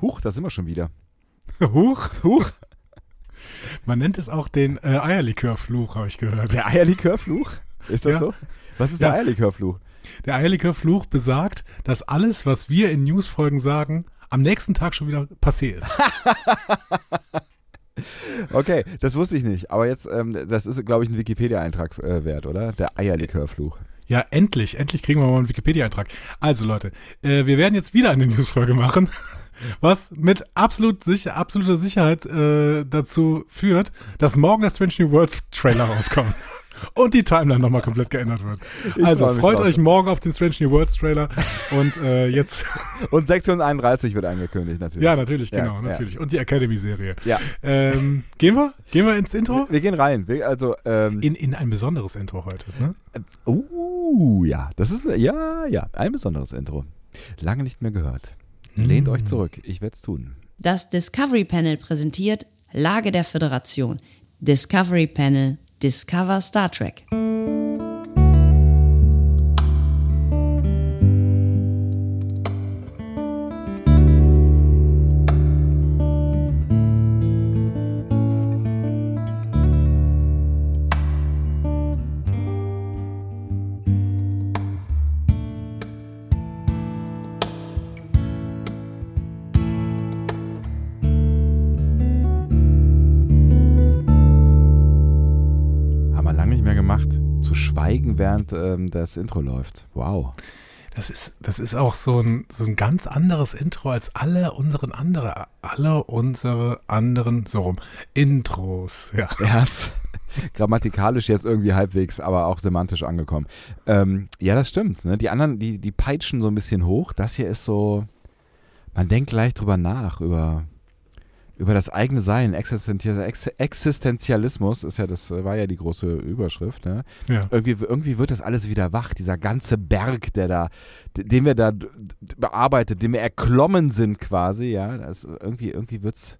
Huch, da sind wir schon wieder. Huch. Huch. Man nennt es auch den äh, Eierlikörfluch, habe ich gehört. Der Eierlikörfluch? Ist das Ja. so? Was ist Ja. der Eierlikörfluch? Der Eierlikörfluch besagt, dass alles, was wir in Newsfolgen sagen, am nächsten Tag schon wieder passé ist. Okay, das wusste ich nicht. Aber jetzt, ähm, das ist, glaube ich, ein Wikipedia-Eintrag äh, wert, oder? Der Eierlikörfluch. Ja, endlich, endlich kriegen wir mal einen Wikipedia-Eintrag. Also Leute, äh, wir werden jetzt wieder eine Newsfolge machen, was mit absolut sicher, absoluter Sicherheit äh, dazu führt, dass morgen der Strange New Worlds Trailer rauskommt. Und die Timeline nochmal komplett geändert wird. Ich also freut euch morgen auf den Strange New Worlds Trailer. Und äh, jetzt, Und Sektion 31 wird angekündigt, natürlich. ja, natürlich, Ja, genau, ja. natürlich. Und die Academy-Serie. Ja. Ähm, gehen wir? Gehen wir ins Intro? Wir gehen rein. Wir, also, ähm, In, in ein besonderes Intro heute. Ne? uh, ja, das ist, eine, ja, ja, ein besonderes Intro. Lange nicht mehr gehört. Lehnt Mm. euch zurück, ich werde es tun. Das Discovery Panel präsentiert Lage der Föderation. Discovery Panel Discover Star Trek. Während ähm, das Intro läuft. Wow. Das ist, das ist auch so ein, so ein ganz anderes Intro als alle unseren andere, alle unsere anderen, so rum, Intros. Ja. Ist grammatikalisch jetzt irgendwie halbwegs, aber auch semantisch angekommen. Ähm, ja, das stimmt. Ne? Die anderen, die, die peitschen so ein bisschen hoch. Das hier ist so, man denkt gleich drüber nach, über, über das eigene Sein. Existenzial, Ex Existenzialismus ist ja, das war ja die große Überschrift. Ne? ja. Irgendwie, irgendwie wird das alles wieder wach. Dieser ganze Berg, der da, den wir da bearbeitet, den wir erklommen sind quasi, ja. Das, irgendwie, irgendwie wird's,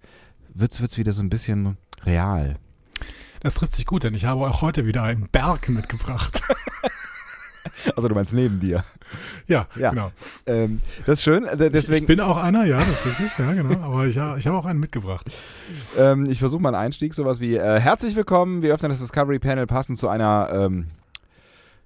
wird's, wird's wieder so ein bisschen real. Das trifft sich gut, denn ich habe auch heute wieder einen Berg mitgebracht. Also du meinst neben dir. ja, Ja. genau. Ähm, das ist schön. äh, Ich Deswegen, bin auch einer, ja, das ist richtig, ja, genau. Aber ich, ich habe auch einen mitgebracht. ähm, ich versuche mal einen Einstieg, sowas wie äh, herzlich willkommen. Wir öffnen das Discovery Panel passend zu einer ähm,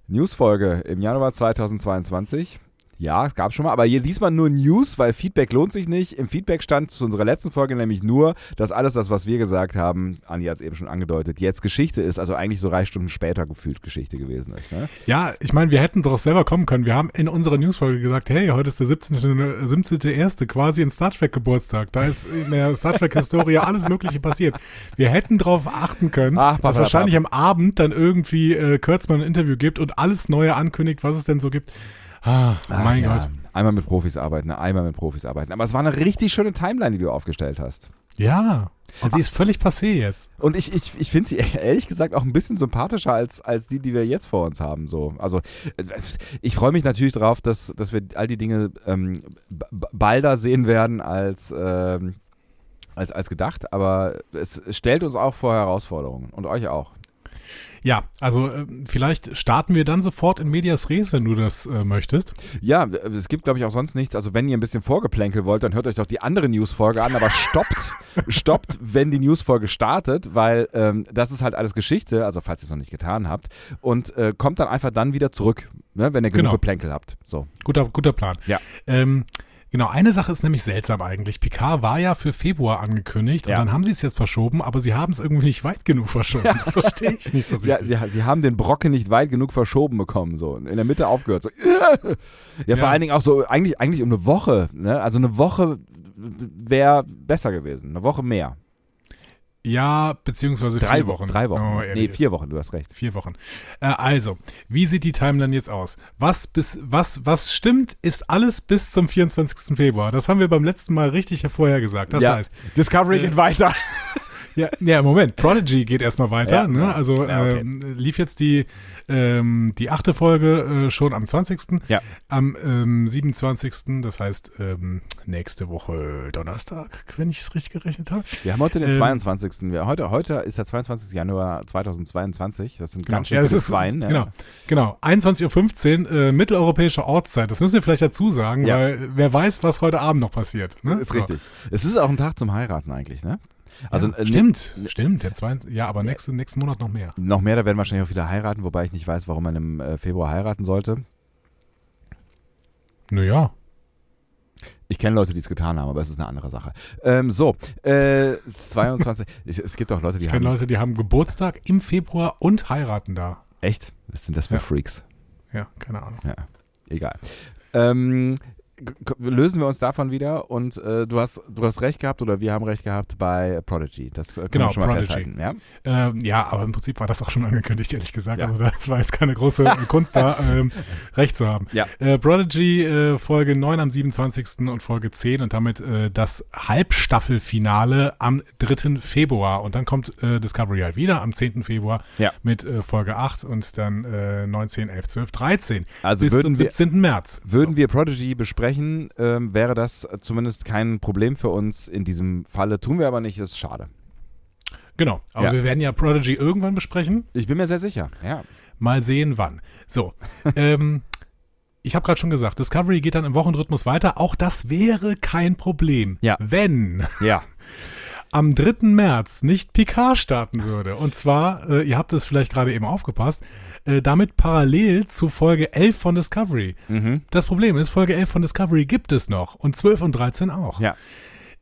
Newsfolge im Januar 2022. Ja, es gab schon mal, aber hier diesmal nur News, weil Feedback lohnt sich nicht. Im Feedback stand zu unserer letzten Folge nämlich nur, dass alles das, was wir gesagt haben, Andi hat es eben schon angedeutet, jetzt Geschichte ist, also eigentlich so drei Stunden später gefühlt Geschichte gewesen ist. Ne? Ja, ich meine, wir hätten doch selber kommen können. Wir haben in unserer Newsfolge gesagt, hey, heute ist der 17. 17.1. quasi ein Star Trek Geburtstag. Da ist in der Star Trek Historie alles Mögliche passiert. Wir hätten darauf achten können, Ach, dass wahrscheinlich am Abend dann irgendwie äh, Kurtzmann ein Interview gibt und alles Neue ankündigt, was es denn so gibt. Ah, Ach mein ja, Gott. Einmal mit Profis arbeiten, einmal mit Profis arbeiten. Aber es war eine richtig schöne Timeline, die du aufgestellt hast. Ja. Und sie ist völlig passé jetzt. Und ich, ich, ich finde sie ehrlich gesagt auch ein bisschen sympathischer als, als die, die wir jetzt vor uns haben. So. Also äh, ich freue mich natürlich darauf, dass, dass wir all die Dinge ähm, balder sehen werden als, ähm, als, als gedacht, aber es stellt uns auch vor Herausforderungen und euch auch. Ja, also äh, vielleicht starten wir dann sofort in Medias Res, wenn du das äh, möchtest. Ja, es gibt, glaube ich, auch sonst nichts. Also, wenn ihr ein bisschen Vorgeplänkel wollt, dann hört euch doch die andere Newsfolge an, aber stoppt, stoppt, wenn die Newsfolge startet, weil ähm, das ist halt alles Geschichte, also falls ihr es noch nicht getan habt, und äh, kommt dann einfach dann wieder zurück, ne, wenn ihr genug Genau. Geplänkel habt. So. Guter, guter Plan. Ja. Ähm, genau, eine Sache ist nämlich seltsam eigentlich. Picard war ja für Februar angekündigt Ja. und dann haben sie es jetzt verschoben, aber sie haben es irgendwie nicht weit genug verschoben. Das verstehe ich nicht so Sie, richtig. sie, sie haben den Brocken nicht weit genug verschoben bekommen, so in der Mitte aufgehört. So. Ja, vor Ja. allen Dingen auch so eigentlich, eigentlich um eine Woche. Ne? Also eine Woche wäre besser gewesen. Eine Woche mehr. Ja, beziehungsweise Drei vier Wochen. Wochen. Drei Wochen. Oh, nee, vier Wochen, du hast recht. Vier Wochen. Äh, also, wie sieht die Timeline jetzt aus? Was bis, was, was stimmt, ist alles bis zum 24. Februar. Das haben wir beim letzten Mal richtig vorhergesagt. Das ja, heißt, Discovery äh, geht weiter. Ja, ja, Moment. Prodigy geht erstmal weiter. Ja, ne? Also Ja, okay. ähm, lief jetzt die, ähm, die achte Folge äh, schon am 20. Ja. Am ähm, 27. Das heißt ähm, nächste Woche Donnerstag, wenn ich es richtig gerechnet habe. Wir haben heute den Ähm, 22. Wir, heute, heute ist der 22. Januar 2022. Das sind ganz schön ja, viele Zweien. Ja. Genau, genau. 21.15 Uhr, äh, mitteleuropäische Ortszeit. Das müssen wir vielleicht dazu sagen, weil wer weiß, was heute Abend noch passiert. Ne? Ist So. richtig. Es ist auch ein Tag zum Heiraten eigentlich, ne? Also ja, äh, stimmt, stimmt. Der 22, ja, aber nächste, nächsten Monat noch mehr. Noch mehr, da werden wahrscheinlich auch viele heiraten, wobei ich nicht weiß, warum man im äh, Februar heiraten sollte. Naja. Ich kenne Leute, die es getan haben, aber es ist eine andere Sache. Ähm, so, äh, 22. es, es gibt auch Leute, die Ich haben. kenne Leute, die haben Geburtstag im Februar und heiraten da. Echt? Was sind das für Ja. Freaks? Ja, keine Ahnung. Ja, egal. Ähm, lösen wir uns davon wieder und äh, du hast du hast recht gehabt oder wir haben recht gehabt bei Prodigy. Das äh, können Genau, wir schon mal Prodigy. festhalten. Ja? Ähm, ja, aber im Prinzip war das auch schon angekündigt, ehrlich gesagt. Ja. Also das war jetzt keine große Kunst da, ähm, recht zu haben. Ja. Äh, Prodigy äh, Folge 9 am 27. und Folge 10 und damit äh, das Halbstaffelfinale am 3. Februar. Und dann kommt äh, Discovery halt wieder am 10. Februar Ja. mit äh, Folge 8 und dann äh, 19, 11, 12, 13 Also bis zum wir- 17. März. Würden wir Prodigy besprechen, ähm, wäre das zumindest kein Problem für uns in diesem Falle. Tun wir aber nicht, das ist schade. Genau, aber Ja. wir werden ja Prodigy irgendwann besprechen. Ich bin mir sehr sicher. Ja. Mal sehen, wann. So, ähm, ich habe gerade schon gesagt, Discovery geht dann im Wochenrhythmus weiter. Auch das wäre kein Problem, Ja. wenn Ja. am 3. März nicht Picard starten würde. Und zwar, äh, ihr habt es vielleicht gerade eben aufgepasst, äh, damit parallel zu Folge 11 von Discovery. Mhm. Das Problem ist, Folge 11 von Discovery gibt es noch und 12 und 13 auch. Ja.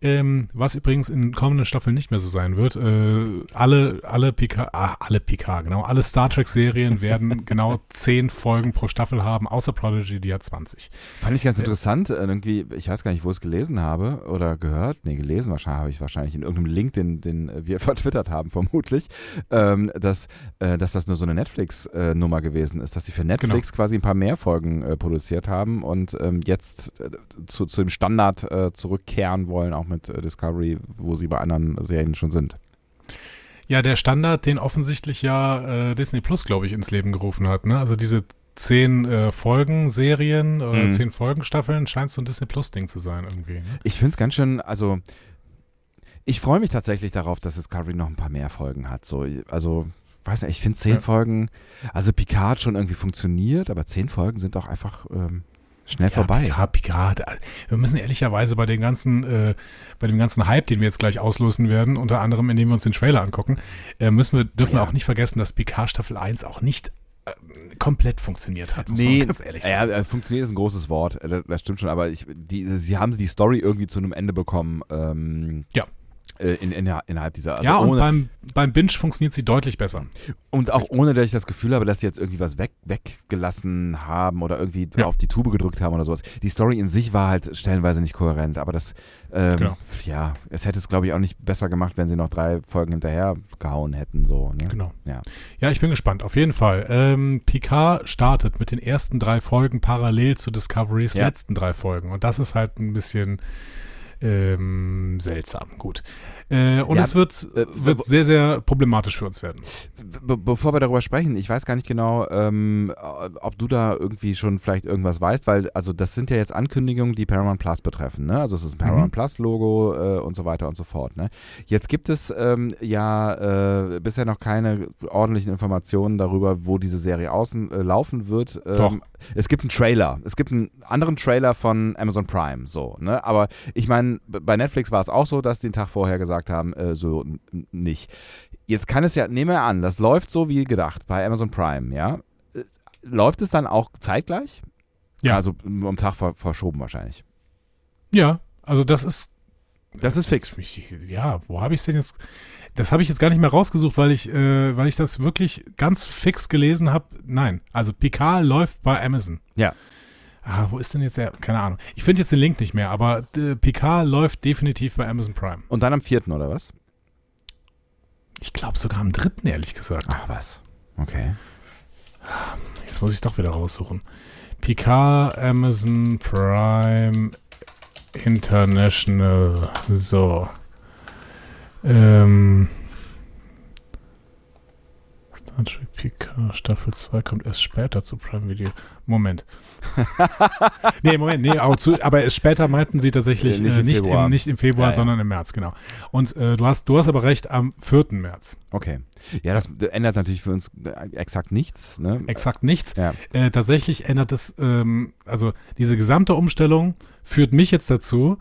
Ähm, was übrigens in kommenden Staffeln nicht mehr so sein wird. Äh, alle, alle Picard, ah, alle Picard, genau, alle Star Trek-Serien werden genau 10 Folgen pro Staffel haben, außer Prodigy, die hat 20. Fand ich ganz interessant. äh, Irgendwie, ich weiß gar nicht, wo ich es gelesen habe oder gehört. Nee, gelesen wahrscheinlich habe ich wahrscheinlich in irgendeinem Link, den, den äh, wir vertwittert haben, vermutlich, ähm, dass, äh, dass das nur so eine Netflix-Nummer gewesen ist, dass sie für Netflix quasi ein paar mehr Folgen äh, produziert haben und ähm, jetzt äh, zu, zu dem Standard äh, zurückkehren wollen, auch mit äh, Discovery, wo sie bei anderen Serien schon sind. Ja, der Standard, den offensichtlich ja äh, Disney Plus, glaube ich, ins Leben gerufen hat. Ne? Also diese 10 äh, Folgen-Serien oder Mhm. 10 Folgen-Staffeln scheint so ein Disney Plus-Ding zu sein irgendwie. Ne? Ich finde es ganz schön, also ich freue mich tatsächlich darauf, dass Discovery noch ein paar mehr Folgen hat. So, also, weiß nicht, ich finde zehn Ja. Folgen, also Picard schon irgendwie funktioniert, aber zehn Folgen sind doch einfach ähm, schnell Ja, vorbei. Picard, Picard. Wir müssen ehrlicherweise bei den ganzen, äh, bei dem ganzen Hype, den wir jetzt gleich auslosen werden, unter anderem, indem wir uns den Trailer angucken, äh, müssen wir, dürfen wir Ja. auch nicht vergessen, dass Picard Staffel 1 auch nicht äh, komplett funktioniert hat, muss Nee, man ganz ehrlich ja, sagen. äh, funktioniert ist ein großes Wort, äh, das, das stimmt schon, aber ich, die, sie haben die Story irgendwie zu einem Ende bekommen. Ähm, Ja. Äh, In, in, innerhalb dieser. Also ja, und ohne, beim, beim Binge funktioniert sie deutlich besser. Und auch ohne, dass ich das Gefühl habe, dass sie jetzt irgendwie was weg, weggelassen haben oder irgendwie Ja. auf die Tube gedrückt haben oder sowas. Die Story in sich war halt stellenweise nicht kohärent, aber das, ähm, Genau. ja, es hätte es, glaube ich, auch nicht besser gemacht, wenn sie noch drei Folgen hinterher gehauen hätten, so, ne? Genau. Ja. Ja, ich bin gespannt, auf jeden Fall. Ähm, Picard startet mit den ersten drei Folgen parallel zu Discoverys Ja. letzten drei Folgen. Und das ist halt ein bisschen ähm, seltsam. Gut. Äh, und Ja, es wird, äh, wird sehr, sehr problematisch für uns werden. Be bevor wir darüber sprechen, ich weiß gar nicht genau, ähm, ob du da irgendwie schon vielleicht irgendwas weißt, weil, also das sind ja jetzt Ankündigungen, die Paramount Plus betreffen, ne? Also es ist ein Paramount Mhm. Plus Logo äh, und so weiter und so fort, ne? Jetzt gibt es ähm, ja äh, bisher noch keine ordentlichen Informationen darüber, wo diese Serie außen äh, laufen wird. Ähm, Doch. Es gibt einen Trailer, es gibt einen anderen Trailer von Amazon Prime, so, ne? Aber ich meine, bei Netflix war es auch so, dass die den Tag vorher gesagt haben, äh, so nicht. Jetzt kann es ja, nehmen wir an, das läuft so wie gedacht bei Amazon Prime, ja. Äh, Läuft es dann auch zeitgleich? Ja. Also am Tag ver verschoben wahrscheinlich. Ja, also das ist. Das ist fix. Ich, ja, wo habe ich es denn jetzt? Das habe ich jetzt gar nicht mehr rausgesucht, weil ich, äh, weil ich das wirklich ganz fix gelesen habe. Nein, also Picard läuft bei Amazon. Ja. Ah, wo ist denn jetzt der? Keine Ahnung. Ich finde jetzt den Link nicht mehr, aber äh, Picard läuft definitiv bei Amazon Prime. Und dann am vierten, oder was? Ich glaube sogar am dritten, ehrlich gesagt. Ach was. Okay. Jetzt muss ich doch wieder raussuchen. Picard, Amazon Prime International. So. Ähm, Star Trek PK Staffel 2 kommt erst später zu Prime Video. Moment. nee, Moment, nee, aber, zu, aber später meinten sie tatsächlich Nicht äh, im nicht, Februar. im, nicht im Februar, Ja, ja. sondern im März, genau. Und äh, du, hast, du hast aber recht, am 4. März. Okay. Ja, das ändert natürlich für uns äh, exakt nichts. Ne? Exakt nichts. Ja. Äh, tatsächlich ändert es, ähm, also diese gesamte Umstellung führt mich jetzt dazu,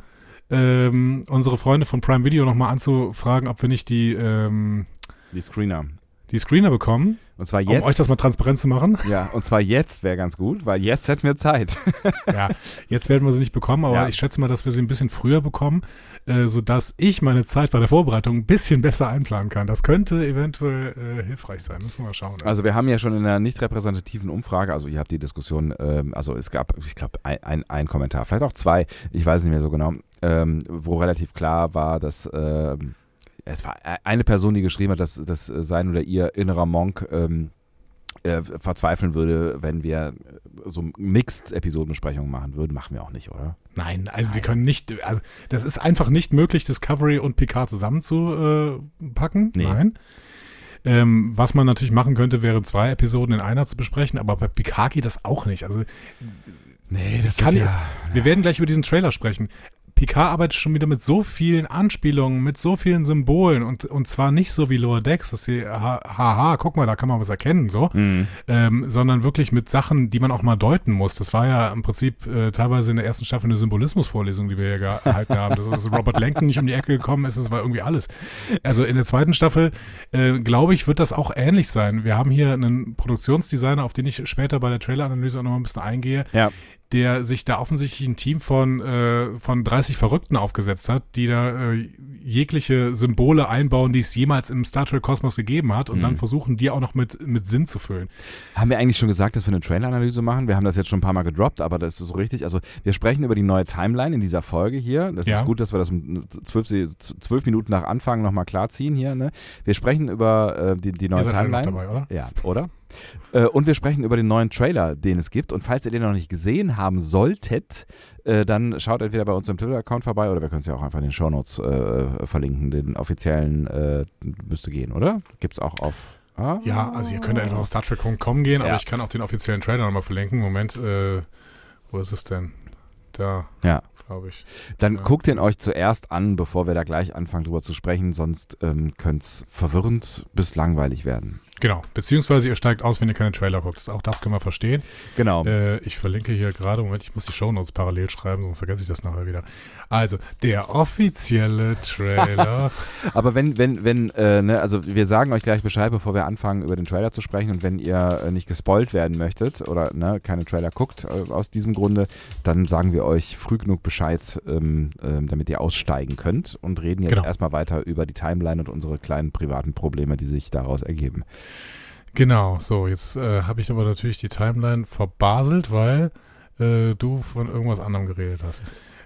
ähm, unsere Freunde von Prime Video nochmal anzufragen, ob wir nicht die, ähm, Die Screener. die Screener bekommen, Und zwar um jetzt. euch das mal transparent zu machen. ja, und zwar jetzt wäre ganz gut, weil jetzt hätten wir Zeit. ja, jetzt werden wir sie nicht bekommen, aber Ja. ich schätze mal, dass wir sie ein bisschen früher bekommen, äh, sodass ich meine Zeit bei der Vorbereitung ein bisschen besser einplanen kann. Das könnte eventuell äh, hilfreich sein. Müssen wir mal schauen. Also wir haben ja schon in einer nicht repräsentativen Umfrage, also ihr habt die Diskussion, ähm, also es gab, ich glaube, ein, ein, ein Kommentar, vielleicht auch zwei, ich weiß nicht mehr so genau, ähm, wo relativ klar war, dass ähm, es war e- eine Person, die geschrieben hat, dass, dass sein oder ihr innerer Monk ähm, äh, verzweifeln würde, wenn wir so Mixed-Episodenbesprechungen machen würden. Machen wir auch nicht, oder? Nein, also wir können nicht, also das ist einfach nicht möglich, Discovery und Picard zusammenzupacken. Nee. Nein. Ähm, was man natürlich machen könnte, wäre zwei Episoden in einer zu besprechen, aber bei Picard geht das auch nicht. Also Nee, das kann es. Wir werden gleich über diesen Trailer sprechen. Picard arbeitet schon wieder mit so vielen Anspielungen, mit so vielen Symbolen und, und zwar nicht so wie Lower Decks, dass sie, ha- haha, guck mal, da kann man was erkennen, so, Mhm. ähm, sondern wirklich mit Sachen, die man auch mal deuten muss. Das war ja im Prinzip äh, teilweise in der ersten Staffel eine Symbolismusvorlesung, die wir hier gehalten haben. Das ist Robert Lenken nicht um die Ecke gekommen ist, das war irgendwie alles. Also in der zweiten Staffel, äh, glaube ich, wird das auch ähnlich sein. Wir haben hier einen Produktionsdesigner, auf den ich später bei der Traileranalyse auch noch mal ein bisschen eingehe, Ja. Der sich da offensichtlich ein Team von, äh, von 30 Verrückten aufgesetzt hat, die da äh, jegliche Symbole einbauen, die es jemals im Star Trek Kosmos gegeben hat und Mhm. dann versuchen, die auch noch mit, mit Sinn zu füllen. Haben wir eigentlich schon gesagt, dass wir eine Trailer-Analyse machen? Wir haben das jetzt schon ein paar Mal gedroppt, aber das ist so richtig. Also wir sprechen über die neue Timeline in dieser Folge hier. Das Ja. ist gut, dass wir das zwölf, zwölf Minuten nach Anfang nochmal klarziehen hier. Ne? Wir sprechen über äh, die, die neue Timeline. dabei, oder? Ja, oder? Äh, und wir sprechen über den neuen Trailer, den es gibt. Und falls ihr den noch nicht gesehen haben solltet, äh, dann schaut entweder bei uns im Twitter-Account vorbei oder wir können es ja auch einfach in den Shownotes äh, verlinken. Den offiziellen äh, müsste gehen, oder? Gibt es auch auf. Ah? Ja, also ihr könnt einfach auf Star Trek.com gehen, Ja. aber ich kann auch den offiziellen Trailer nochmal verlinken. Moment, äh, wo ist es denn? Da, Ja. glaube ich. Dann Ja. guckt den euch zuerst an, bevor wir da gleich anfangen drüber zu sprechen, sonst ähm, könnte es verwirrend bis langweilig werden. Genau, beziehungsweise ihr steigt aus, wenn ihr keine Trailer guckt. Auch das können wir verstehen. Genau. Äh, ich verlinke hier gerade, Moment, ich muss die Shownotes parallel schreiben, sonst vergesse ich das nachher wieder. Also, der offizielle Trailer. Aber wenn, wenn, wenn, äh, ne, also wir sagen euch gleich Bescheid, bevor wir anfangen, über den Trailer zu sprechen. Und wenn ihr äh, nicht gespoilt werden möchtet oder ne, keine Trailer guckt äh, aus diesem Grunde, dann sagen wir euch früh genug Bescheid, ähm, ähm, damit ihr aussteigen könnt und reden jetzt Genau. erstmal weiter über die Timeline und unsere kleinen privaten Probleme, die sich daraus ergeben. Genau, so, jetzt äh, habe ich aber natürlich die Timeline verbaselt, weil äh, du von irgendwas anderem geredet hast.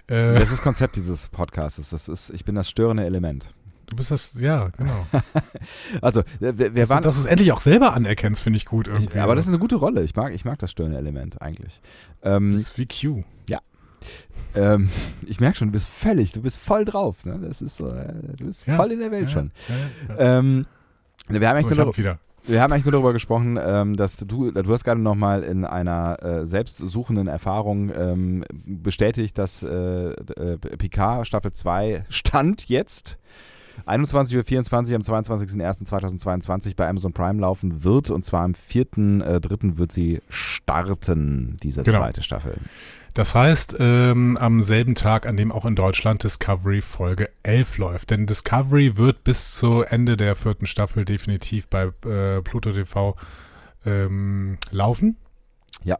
Äh, Das ist das Konzept dieses Podcasts. Das ist, ich bin das störende Element. du bist das, ja, genau. Also, wir, wir dass, waren. dass du es endlich auch selber anerkennst, finde ich gut ich, irgendwie. aber das ist eine gute Rolle. Ich mag, ich mag das störende Element eigentlich. Ähm, das ist wie Q. ähm, ich merke schon, du bist völlig, du bist voll drauf. Ne? Das ist so, äh, du bist Ja, voll in der Welt schon. Ja, ja, ja. Ähm, wir, haben So, eigentlich ich nur, hab wieder. Wir haben eigentlich nur darüber gesprochen, ähm, dass du, du hast gerade nochmal in einer äh, selbstsuchenden Erfahrung ähm, bestätigt, dass äh, äh, Picard Staffel 2 Stand jetzt 21.24 Uhr am 22.01.2022 bei Amazon Prime laufen wird und zwar am 4.3. wird sie starten, diese Genau. zweite Staffel. Das heißt, ähm, am selben Tag, an dem auch in Deutschland Discovery Folge 11 läuft. Denn Discovery wird bis zu Ende der vierten Staffel definitiv bei äh, Pluto TV ähm, laufen. Ja.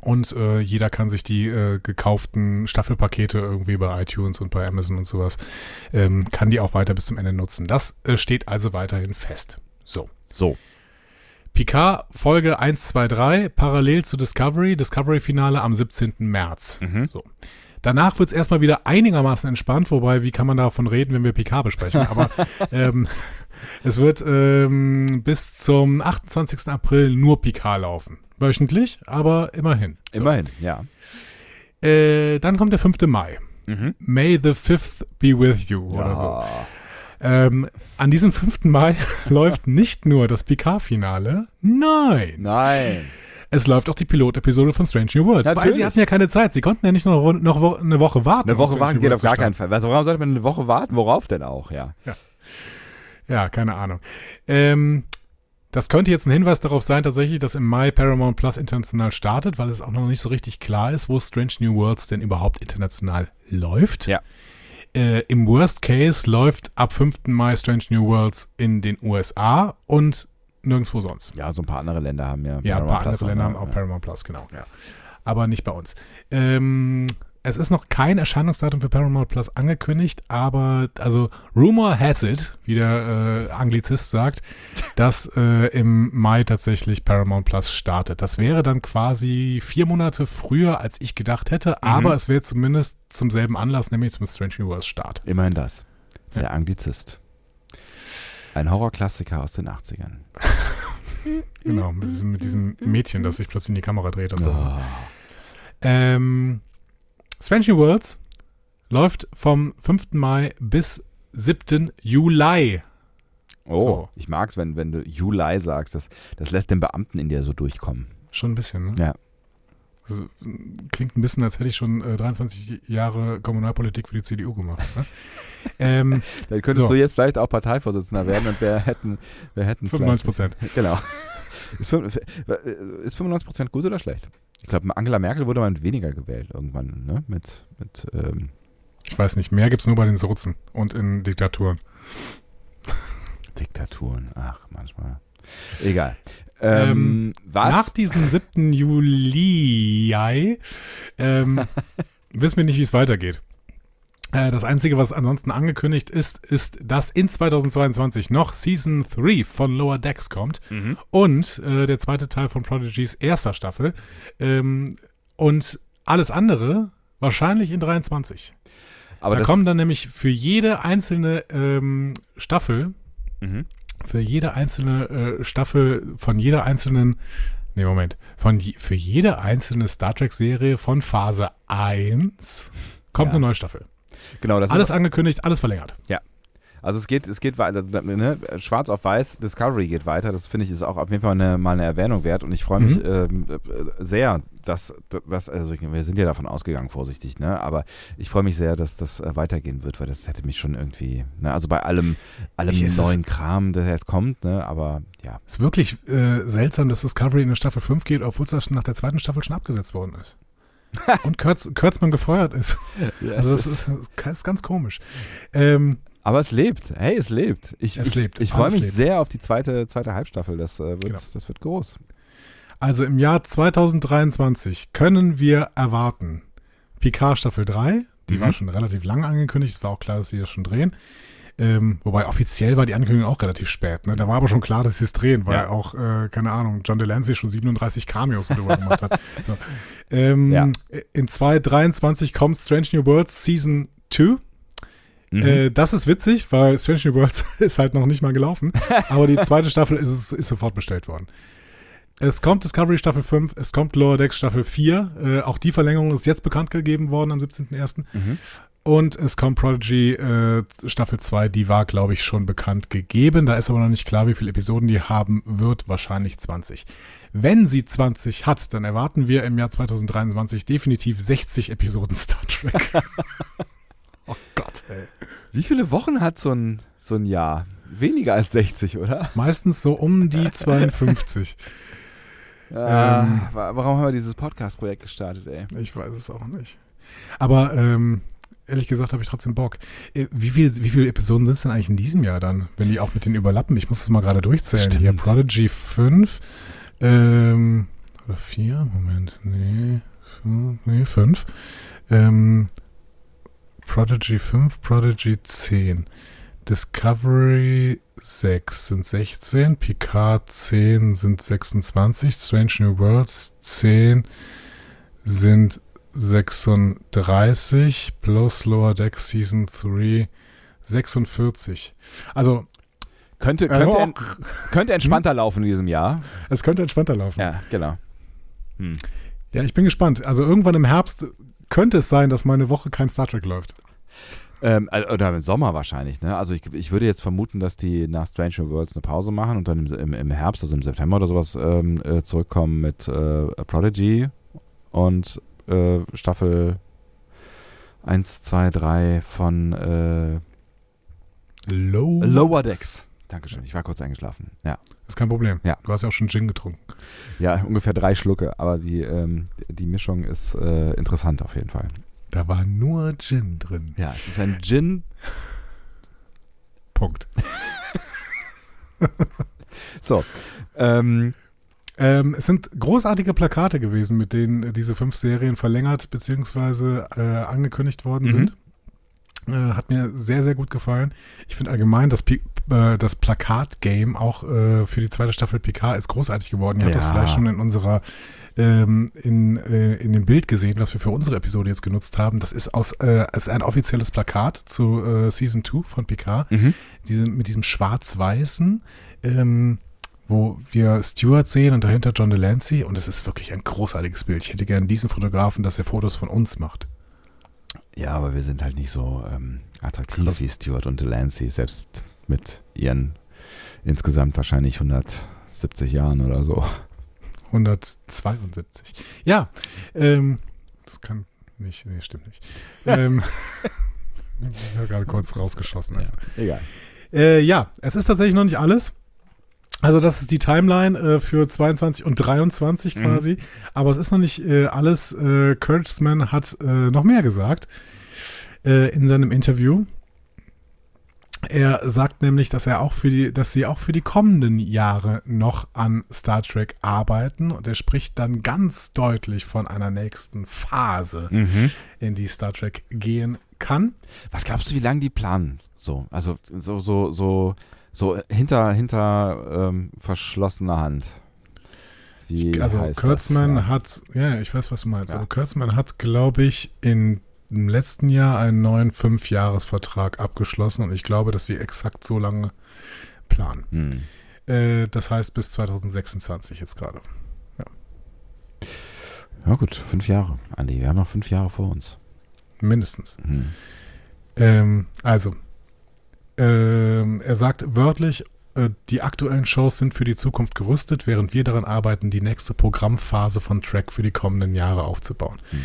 Und äh, jeder kann sich die äh, gekauften Staffelpakete irgendwie bei iTunes und bei Amazon und sowas, ähm, kann die auch weiter bis zum Ende nutzen. Das äh, steht also weiterhin fest. So. So. Picard Folge 1, 2, 3, parallel zu Discovery, Discovery-Finale am 17. März. Mhm. So. Danach wird es erstmal wieder einigermaßen entspannt, wobei, wie kann man davon reden, wenn wir Picard besprechen? Aber ähm, es wird ähm, bis zum 28. April nur Picard laufen. Wöchentlich, aber immerhin. So. Immerhin, ja. Äh, dann kommt der 5. Mai. Mhm. May the 5th be with you oder so. Ja. Ähm, an diesem 5. Mai läuft nicht nur das Picard-Finale, nein, Nein. es läuft auch die Pilotepisode von Strange New Worlds. Weil Natürlich. sie hatten ja keine Zeit. Sie konnten ja nicht noch, noch wo- eine Woche warten. Eine Woche warten geht auf gar keinen. Fall. Was, warum sollte man eine Woche warten? Worauf denn auch, ja? Ja, keine Ahnung. Ähm, das könnte jetzt ein Hinweis darauf sein, tatsächlich, dass im Mai Paramount Plus international startet, weil es auch noch nicht so richtig klar ist, wo Strange New Worlds denn überhaupt international läuft. Ja. Äh, Im Worst Case läuft ab 5. Mai Strange New Worlds in den USA und nirgendwo sonst. Ja, so ein paar andere Länder haben ja. Ja, ein Paramount paar Plus andere Länder auch, haben ne? auch Paramount Plus, genau. Ja. Aber nicht bei uns. Ähm, es ist noch kein Erscheinungsdatum für Paramount Plus angekündigt, aber also Rumor has it, wie der äh, Anglizist sagt, dass äh, im Mai tatsächlich Paramount Plus startet. Das wäre dann quasi vier Monate früher, als ich gedacht hätte, aber es wäre zumindest zum selben Anlass, nämlich zum Strange New Worlds Start. Immerhin das. Der Anglizist. Ein Horrorklassiker aus den 80ern. Genau, mit diesem, mit diesem Mädchen, das sich plötzlich in die Kamera dreht und so. Oh. Ähm, Strange Worlds läuft vom 5. Mai bis 7. Juli. Oh, So. ich mag's, wenn, wenn du Juli sagst. Das, das lässt den Beamten in dir so durchkommen. Schon ein bisschen, ne? Ja. Also, klingt ein bisschen, als hätte ich schon äh, 23 Jahre Kommunalpolitik für die CDU gemacht. Ne? ähm, Dann könntest So. du jetzt vielleicht auch Parteivorsitzender werden und wir hätten, wir hätten 95 Prozent. Genau. Ist, fün- äh, ist 95% gut oder schlecht? Ich glaube, Angela Merkel wurde mal weniger gewählt irgendwann, ne? Mit, mit ähm, Ich weiß nicht, mehr gibt es nur bei den Sozen und in Diktaturen. Diktaturen. Ach, manchmal. Egal. Ähm, Ähm, was? Nach diesem 7. Juli ähm, wissen wir nicht, wie es weitergeht. Äh, das Einzige, was ansonsten angekündigt ist, ist, dass in 2022 noch Season 3 von Lower Decks kommt Mhm. und äh, der zweite Teil von Prodigys erster Staffel ähm, und alles andere wahrscheinlich in 23. Aber da kommen dann nämlich für jede einzelne ähm, Staffel Mhm. für jede einzelne äh, Staffel von jeder einzelnen, nee, Moment, von je, für jede einzelne Star Trek-Serie von Phase 1 kommt Ja. eine neue Staffel. Genau, das Alles ist, angekündigt, alles verlängert. also es geht, es geht weiter, ne? schwarz auf weiß, Discovery geht weiter, das finde ich ist auch auf jeden Fall eine, mal eine Erwähnung wert und ich freue mich Mhm. äh, sehr, dass, dass, also wir sind ja davon ausgegangen, vorsichtig, ne? aber ich freue mich sehr, dass das äh, weitergehen wird, weil das hätte mich schon irgendwie, ne? also bei allem, allem neuen Kram, der jetzt kommt, ne? aber ja, Es ist wirklich äh, seltsam, dass Discovery in eine Staffel 5 geht, obwohl es nach der zweiten Staffel schon abgesetzt worden ist. Und Kurz, Kurtzman gefeuert ist. Also das ist, das ist ganz komisch. Ähm, Aber es lebt. Hey, es lebt. Ich, Es ich, lebt. Ich freue mich lebt. sehr auf die zweite, zweite Halbstaffel. Das, äh, wird, Genau. das wird groß. Also im Jahr 2023 können wir erwarten Picard Staffel 3, die Mhm. war schon relativ lange angekündigt, es war auch klar, dass sie das schon drehen. Ähm, wobei offiziell war die Ankündigung auch relativ spät. Ne? Da war aber schon klar, dass sie es drehen, weil Ja. auch, äh, keine Ahnung, John Delancey schon 37 Cameos darüber gemacht hat. So. Ähm, Ja. In 2023 kommt Strange New Worlds Season 2. Mhm. Äh, das ist witzig, weil Strange New Worlds ist halt noch nicht mal gelaufen. aber die zweite Staffel ist, ist sofort bestellt worden. Es kommt Discovery Staffel 5, es kommt Lower Decks Staffel 4. Äh, auch die Verlängerung ist jetzt bekannt gegeben worden am 17.01. Mhm. Und es kommt Prodigy äh, Staffel 2, die war, glaube ich, schon bekannt gegeben. Da ist aber noch nicht klar, wie viele Episoden die haben wird. Wahrscheinlich 20. Wenn sie 20 hat, dann erwarten wir im Jahr 2023 definitiv 60 Episoden Star Trek. oh Gott, ey. Wie viele Wochen hat so ein, so ein Jahr? Weniger als 60, oder? Meistens so um die 52. Ähm. wa- warum haben wir dieses Podcast-Projekt gestartet, ey? Ich weiß es auch nicht. Aber ähm, ehrlich gesagt habe ich trotzdem Bock. Äh, Wie, viel, wie viele Episoden sind es denn eigentlich in diesem Jahr dann, wenn die auch mit den überlappen? Ich muss das mal gerade durchzählen. Stimmt. Hier Prodigy 5. Ähm, oder 4? Moment, nee. fünf, Nee, 5. Ähm, Prodigy 5, Prodigy 10. Discovery 6 sind 16, Picard 10 sind 26, Strange New Worlds 10 sind 36 plus Lower Deck Season 3 46. Also Könnte, Äh, könnte, oh. en, könnte entspannter laufen in diesem Jahr. es könnte entspannter laufen. Ja, genau. Hm. Ja, ich bin gespannt. Also irgendwann im Herbst könnte es sein, dass meine Woche kein Star Trek läuft. Ähm, oder im Sommer wahrscheinlich, ne? Also ich, ich würde jetzt vermuten, dass die nach Strange New Worlds eine Pause machen und dann im, im, im Herbst, also im September oder sowas, ähm, äh, zurückkommen mit äh, Prodigy und äh, Staffel 1, 2, 3 von äh, Low. Lower Decks. Dankeschön, ich war kurz eingeschlafen. Ja. Ist kein Problem. Ja. Du hast ja auch schon Gin getrunken. Ja, ungefähr drei Schlucke, aber die, ähm, die Mischung ist äh, interessant auf jeden Fall. Da war nur Gin drin. Ja, es ist ein Gin. Punkt. So. Ähm, Ähm, es sind großartige Plakate gewesen, mit denen diese fünf Serien verlängert bzw. Äh, angekündigt worden Mhm. sind. Äh, hat mir sehr, sehr gut gefallen. Ich finde allgemein, das, Pi- äh, das Plakat-Game auch äh, für die zweite Staffel PK ist großartig geworden. Ihr habt das Ja. vielleicht schon in unserer ähm, in, äh, in dem Bild gesehen, was wir für unsere Episode jetzt genutzt haben. Das ist aus äh, ist ein offizielles Plakat zu äh, Season 2 von PK. mhm. Diese, mit diesem schwarz-weißen, ähm, wo wir Stuart sehen und dahinter John Delancey und es ist wirklich ein großartiges Bild. Ich hätte gern diesen Fotografen, dass er Fotos von uns macht. Ja, aber wir sind halt nicht so ähm, attraktiv Krass. wie Stewart und Delancey, selbst mit ihren insgesamt wahrscheinlich 170 Jahren oder so. 172. Ja, ähm, das kann nicht, nee, stimmt nicht. ähm, ich habe gerade kurz rausgeschossen. einfach. Egal. Äh, ja, es ist tatsächlich noch nicht alles. Also das ist die Timeline äh, für 22 und 23 Mhm. quasi. Aber es ist noch nicht äh, alles. Äh, Kurtzman hat äh, noch mehr gesagt äh, in seinem Interview. Er sagt nämlich, dass er auch für die, dass sie auch für die kommenden Jahre noch an Star Trek arbeiten und er spricht dann ganz deutlich von einer nächsten Phase, Mhm. in die Star Trek gehen kann. Was glaubst du, wie lange die planen? So, also so, so, so, so hinter, hinter ähm, verschlossener Hand. Wie also heißt Kurtzman das? Ja. hat, ja, ich weiß, was du meinst. Ja. Also Kurtzman hat, glaube ich, in, im letzten Jahr einen neuen Fünfjahresvertrag abgeschlossen und ich glaube, dass sie exakt so lange planen. Hm. Äh, das heißt bis 2026 jetzt gerade. Ja gut, fünf Jahre, Andi. Wir haben noch fünf Jahre vor uns. Mindestens. Hm. Ähm, also, ähm, er sagt wörtlich, äh, die aktuellen Shows sind für die Zukunft gerüstet, während wir daran arbeiten, die nächste Programmphase von Track für die kommenden Jahre aufzubauen. Hm.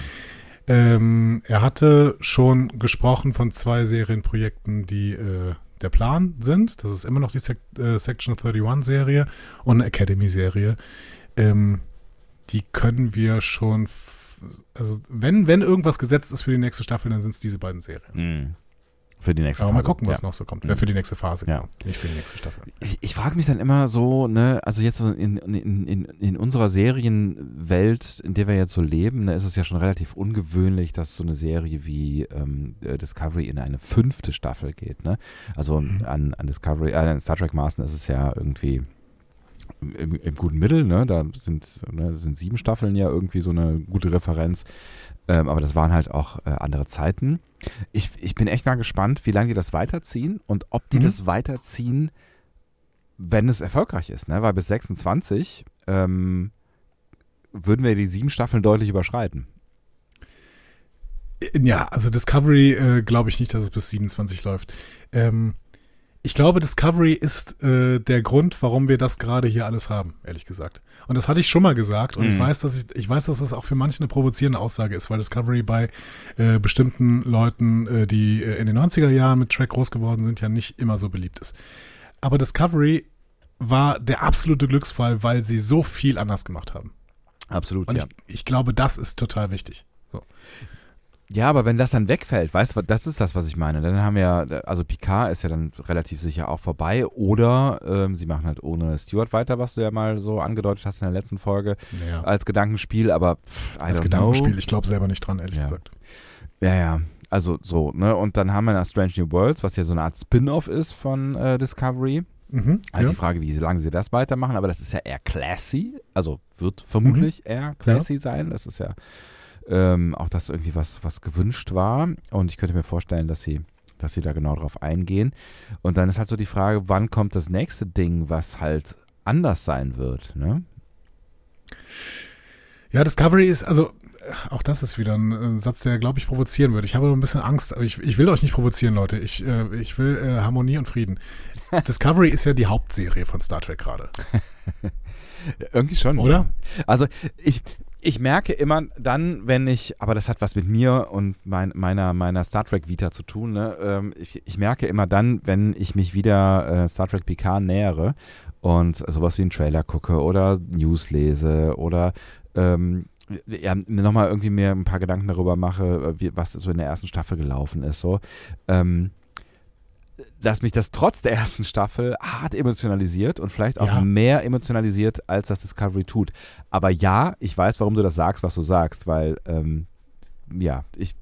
Ähm, er hatte schon gesprochen von zwei Serienprojekten, die äh, der Plan sind. Das ist immer noch die Sek äh, Section 31-Serie und eine Academy-Serie. Ähm, die können wir schon, also wenn, wenn irgendwas gesetzt ist für die nächste Staffel, dann sind es diese beiden Serien. Hm. Für die nächste Aber mal Phase. gucken, was ja. noch so kommt. Mhm. Für die nächste Phase, Ja. genau. Nicht für die nächste Staffel. Ich, ich frage mich dann immer so, ne, also jetzt so in, in, in, in unserer Serienwelt, in der wir jetzt so leben, ne, ist es ja schon relativ ungewöhnlich, dass so eine Serie wie ähm, äh, Discovery in eine fünfte Staffel geht, ne? Also Mhm. an, an Discovery, äh, an Star Trek Maßen ist es ja irgendwie im, im guten Mittel, ne? Da sind, ne, sind sieben Staffeln ja irgendwie so eine gute Referenz. Ähm, aber das waren halt auch äh, andere Zeiten. Ich, ich bin echt mal gespannt, wie lange die das weiterziehen und ob die Mhm. das weiterziehen, wenn es erfolgreich ist, ne? Weil bis 26 ähm, würden wir die sieben Staffeln deutlich überschreiten. Äh, Ja, also Discovery äh, glaube ich nicht, dass es bis 27 läuft. Ähm, ich glaube, Discovery ist äh, der Grund, warum wir das gerade hier alles haben, ehrlich gesagt. Und das hatte ich schon mal gesagt und ich Mhm. weiß, dass ich, ich weiß, dass es auch für manche eine provozierende Aussage ist, weil Discovery bei äh, bestimmten Leuten, äh, die äh, in den 90er Jahren mit Track groß geworden sind, ja nicht immer so beliebt ist. Aber Discovery war der absolute Glücksfall, weil sie so viel anders gemacht haben. Absolut, Und ich, ich glaube, das ist total wichtig. So. Ja, aber wenn das dann wegfällt, weißt du, das ist das, was ich meine. Dann haben wir, also Picard ist ja dann relativ sicher auch vorbei. Oder ähm, sie machen halt ohne Stewart weiter, was du ja mal so angedeutet hast in der letzten Folge, Ja. als Gedankenspiel. Aber pff, Als Gedankenspiel, know. ich glaube selber nicht dran, ehrlich Ja. gesagt. Ja, ja. Also so, ne? Und dann haben wir noch Strange New Worlds, was ja so eine Art Spin-off ist von äh, Discovery. Mhm, Halt ja. die Frage, wie lange sie das weitermachen, aber das ist ja eher classy, also wird vermutlich Mhm. eher classy sein. Das ist ja ähm, auch das irgendwie was, was gewünscht war. Und ich könnte mir vorstellen, dass sie, dass sie da genau drauf eingehen. Und dann ist halt so die Frage, wann kommt das nächste Ding, was halt anders sein wird, ne? Ja, Discovery ist, also auch das ist wieder ein Satz, der, glaube ich, provozieren würde. Ich habe nur ein bisschen Angst. Ich, ich will euch nicht provozieren, Leute. Ich, äh, ich will äh, Harmonie und Frieden. Discovery ist ja die Hauptserie von Star Trek gerade. Irgendwie schon. Oder? Ja. Also ich, ich merke immer dann, wenn ich, aber das hat was mit mir und mein, meiner, meiner Star Trek Vita zu tun, ne? Ähm, ich, ich, merke immer dann, wenn ich mich wieder äh, Star Trek Picard nähere und sowas wie einen Trailer gucke oder News lese oder ähm, ja, nochmal irgendwie mir ein paar Gedanken darüber mache, wie, was so in der ersten Staffel gelaufen ist, so. Ähm, dass mich das trotz der ersten Staffel hart emotionalisiert und vielleicht auch ja. mehr emotionalisiert, als das Discovery tut. Aber ja, ich weiß, warum du das sagst, was du sagst, weil ähm, ja, ich,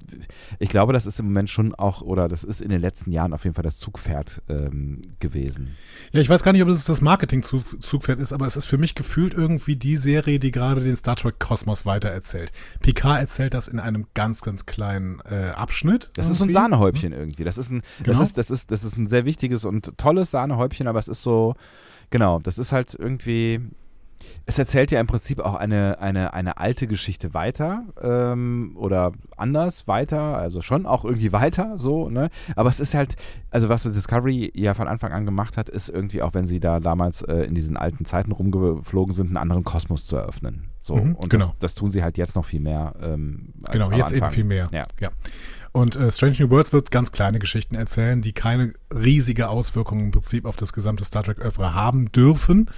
ich glaube, das ist im Moment schon auch, oder das ist in den letzten Jahren auf jeden Fall das Zugpferd ähm, gewesen. Ja, ich weiß gar nicht, ob es das Marketing-Zugpferd ist, aber es ist für mich gefühlt irgendwie die Serie, die gerade den Star Trek-Kosmos weitererzählt. Picard erzählt das in einem ganz, ganz kleinen äh, Abschnitt. Das irgendwie. ist so ein Sahnehäubchen irgendwie. Das ist ein, genau. das, ist, das, ist, das ist ein sehr wichtiges und tolles Sahnehäubchen, aber es ist so, genau, das ist halt irgendwie, es erzählt ja im Prinzip auch eine, eine, eine alte Geschichte weiter ähm, oder anders weiter, also schon auch irgendwie weiter, so, ne? Aber es ist halt, also was Discovery ja von Anfang an gemacht hat, ist irgendwie auch, wenn sie da damals äh, in diesen alten Zeiten rumgeflogen sind, einen anderen Kosmos zu eröffnen. So, mhm, und genau. das, das, tun sie halt jetzt noch viel mehr. Ähm, genau, jetzt eben viel mehr. Ja. ja. Und äh, Strange New Worlds wird ganz kleine Geschichten erzählen, die keine riesige Auswirkungen im Prinzip auf das gesamte Star Trek Oeuvre haben dürfen,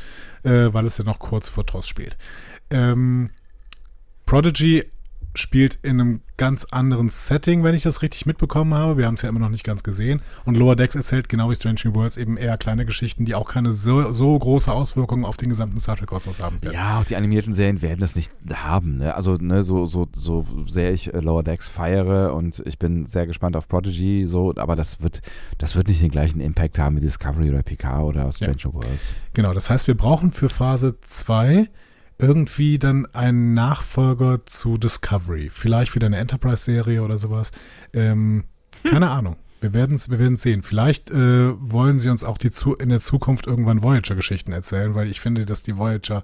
äh, weil es ja noch kurz vor TOS spielt. Ähm, Prodigy spielt in einem ganz anderen Setting, wenn ich das richtig mitbekommen habe. Wir haben es ja immer noch nicht ganz gesehen. Und Lower Decks erzählt genau wie Strange New Worlds eben eher kleine Geschichten, die auch keine so, so große Auswirkungen auf den gesamten Star Trek Kosmos haben werden. Ja, auch die animierten Serien werden das nicht haben. Ne? Also ne, so, so, so sehr ich äh, Lower Decks feiere und ich bin sehr gespannt auf Prodigy, so, aber das wird, das wird nicht den gleichen Impact haben wie Discovery oder Picard oder Strange ja. Worlds. Genau, das heißt, wir brauchen für Phase 2 irgendwie dann ein Nachfolger zu Discovery. Vielleicht wieder eine Enterprise-Serie oder sowas. Ähm, hm. Keine Ahnung. Wir werden es wir werden's sehen. Vielleicht äh, wollen sie uns auch die zu, in der Zukunft irgendwann Voyager-Geschichten erzählen, weil ich finde, dass die Voyager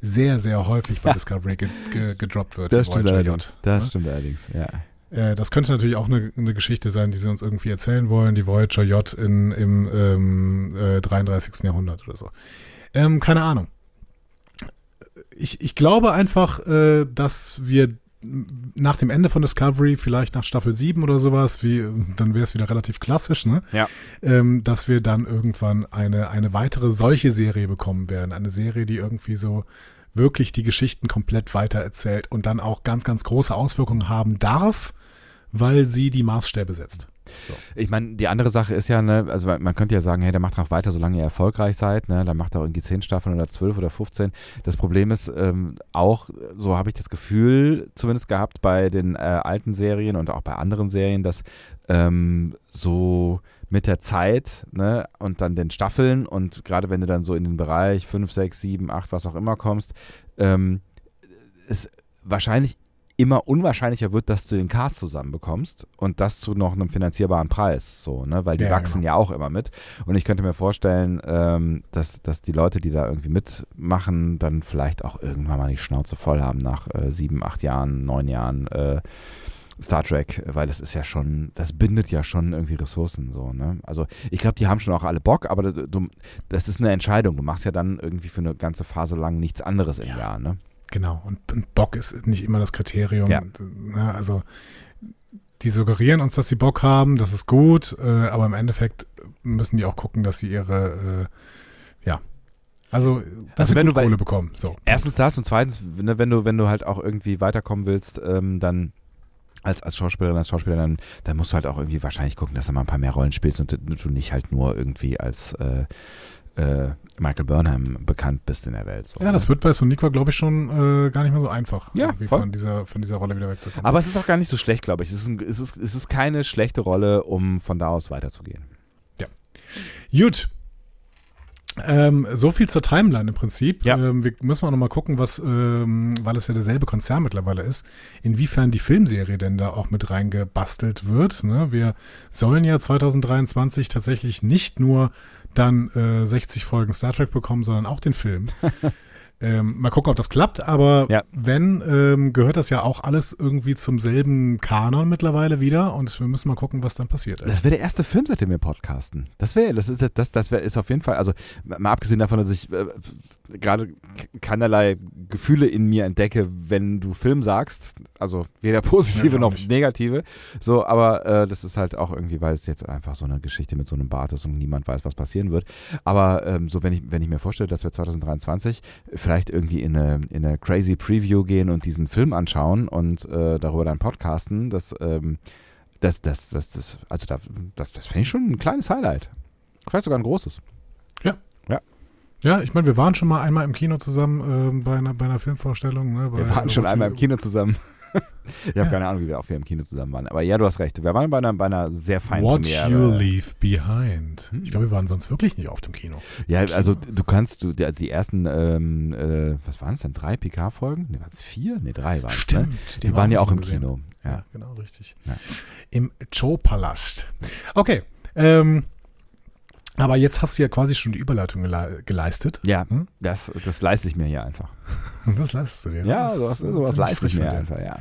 sehr, sehr häufig bei ja. Discovery ge, ge, gedroppt wird. Das stimmt allerdings. Das ja? stimmt allerdings, ja. Äh, das könnte natürlich auch eine, eine, Geschichte sein, die sie uns irgendwie erzählen wollen, die Voyager J in, im ähm, äh, 33. Jahrhundert oder so. Ähm, keine Ahnung ich, ich glaube einfach, äh, dass wir nach dem Ende von Discovery, vielleicht nach Staffel 7 oder sowas, wie, dann wäre es wieder relativ klassisch, ne? Ja. Ähm, dass wir dann irgendwann eine, eine weitere solche Serie bekommen werden. Eine Serie, die irgendwie so wirklich die Geschichten komplett weitererzählt und dann auch ganz, ganz große Auswirkungen haben darf, weil sie die Maßstäbe setzt. So. Ich meine, die andere Sache ist ja, ne, also man könnte ja sagen, hey, der macht auch weiter, solange ihr erfolgreich seid, ne, dann macht er irgendwie 10 Staffeln oder 12 oder 15. Das Problem ist ähm, auch, so habe ich das Gefühl zumindest gehabt bei den äh, alten Serien und auch bei anderen Serien, dass ähm, so mit der Zeit ne, und dann den Staffeln und gerade wenn du dann so in den Bereich 5, 6, 7, 8, was auch immer kommst, ähm, ist wahrscheinlich immer unwahrscheinlicher wird, dass du den Cast zusammenbekommst und das zu noch einem finanzierbaren Preis, so, ne? Weil die ja, wachsen genau. ja auch immer mit. Und ich könnte mir vorstellen, ähm, dass, dass die Leute, die da irgendwie mitmachen, dann vielleicht auch irgendwann mal die Schnauze voll haben nach äh, sieben, acht Jahren, neun Jahren äh, Star Trek, weil das ist ja schon, das bindet ja schon irgendwie Ressourcen so, ne? Also ich glaube, die haben schon auch alle Bock, aber das, du, das ist eine Entscheidung. Du machst ja dann irgendwie für eine ganze Phase lang nichts anderes im ja. Jahr, ne? Genau, und, und, Bock ist nicht immer das Kriterium. Ja. ja. also die suggerieren uns, dass sie Bock haben, das ist gut, äh, aber im Endeffekt müssen die auch gucken, dass sie ihre, äh, ja, also, also wenn du Kohle bekommen. So. Erstens das und zweitens, ne, wenn du, wenn du halt auch irgendwie weiterkommen willst, ähm, dann als, als Schauspielerin, als Schauspieler, dann, dann musst du halt auch irgendwie wahrscheinlich gucken, dass du mal ein paar mehr Rollen spielst und du nicht halt nur irgendwie als äh, äh, Michael Burnham bekannt bist in der Welt. So, ja, das ne? wird bei Soniqua, glaube ich, schon äh, gar nicht mehr so einfach, ja, von, dieser, von dieser Rolle wieder wegzukommen. Aber es ist auch gar nicht so schlecht, glaube ich. Es ist, ein, es, ist, es ist keine schlechte Rolle, um von da aus weiterzugehen. Ja. Gut. Ähm, so viel zur Timeline im Prinzip. Ja. Ähm, wir müssen auch nochmal gucken, was, ähm, weil es ja derselbe Konzern mittlerweile ist, inwiefern die Filmserie denn da auch mit reingebastelt wird. Ne? Wir sollen ja 2023 tatsächlich nicht nur dann äh, 60 Folgen Star Trek bekommen, sondern auch den Film. Ähm, mal gucken, ob das klappt, aber Ja. wenn, ähm, gehört das ja auch alles irgendwie zum selben Kanon mittlerweile wieder und wir müssen mal gucken, was dann passiert. Das wäre der erste Film, seitdem wir podcasten. Das wäre, das ist, das, das wäre, ist auf jeden Fall, also mal abgesehen davon, dass ich äh, gerade keinerlei Gefühle in mir entdecke, wenn du Film sagst, also weder positive Ja, noch nicht. negative, so, aber äh, das ist halt auch irgendwie, weil es jetzt einfach so eine Geschichte mit so einem Bart ist und niemand weiß, was passieren wird. Aber ähm, so, wenn ich, wenn ich mir vorstelle, dass wir 2023 vielleicht irgendwie in eine, in eine crazy Preview gehen und diesen Film anschauen und äh, darüber dann podcasten, das, ähm, das, das, das, das, also da, das, das fände ich schon ein kleines Highlight. Vielleicht sogar ein großes. Ja, ich meine, wir waren schon mal einmal im Kino zusammen ähm, bei, einer, bei einer Filmvorstellung. Ne, bei Wir waren schon einmal im Kino zusammen. ich habe Ja. keine Ahnung, wie wir auch wir im Kino zusammen waren. Aber ja, du hast recht. Wir waren bei einer, bei einer sehr feinen What Premiere. You Leave Behind. Hm. Ich glaube, wir waren sonst wirklich nicht oft im Kino. Ja, also du kannst, du, die, die ersten, ähm, äh, was waren es denn, drei PK-Folgen? Ne, waren es vier? Ne, drei waren es. Ne? Die, waren ja auch im gesehen. Kino. Ja, Ja. genau, richtig. Ja. Im Zoopalast. Okay, ähm, aber jetzt hast du ja quasi schon die Überleitung gele geleistet. Ja, Hm? das, das leiste ich mir hier einfach. Das leistest du dir. Ja, Das sowas, sowas leiste ich mir einfach, ja.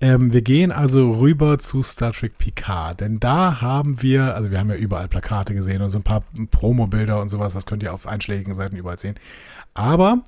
Ähm, wir gehen also rüber zu Star Trek Picard, denn da haben wir, also wir haben ja überall Plakate gesehen und so ein paar Promo-Bilder und sowas, das könnt ihr auf einschlägigen Seiten überall sehen. Aber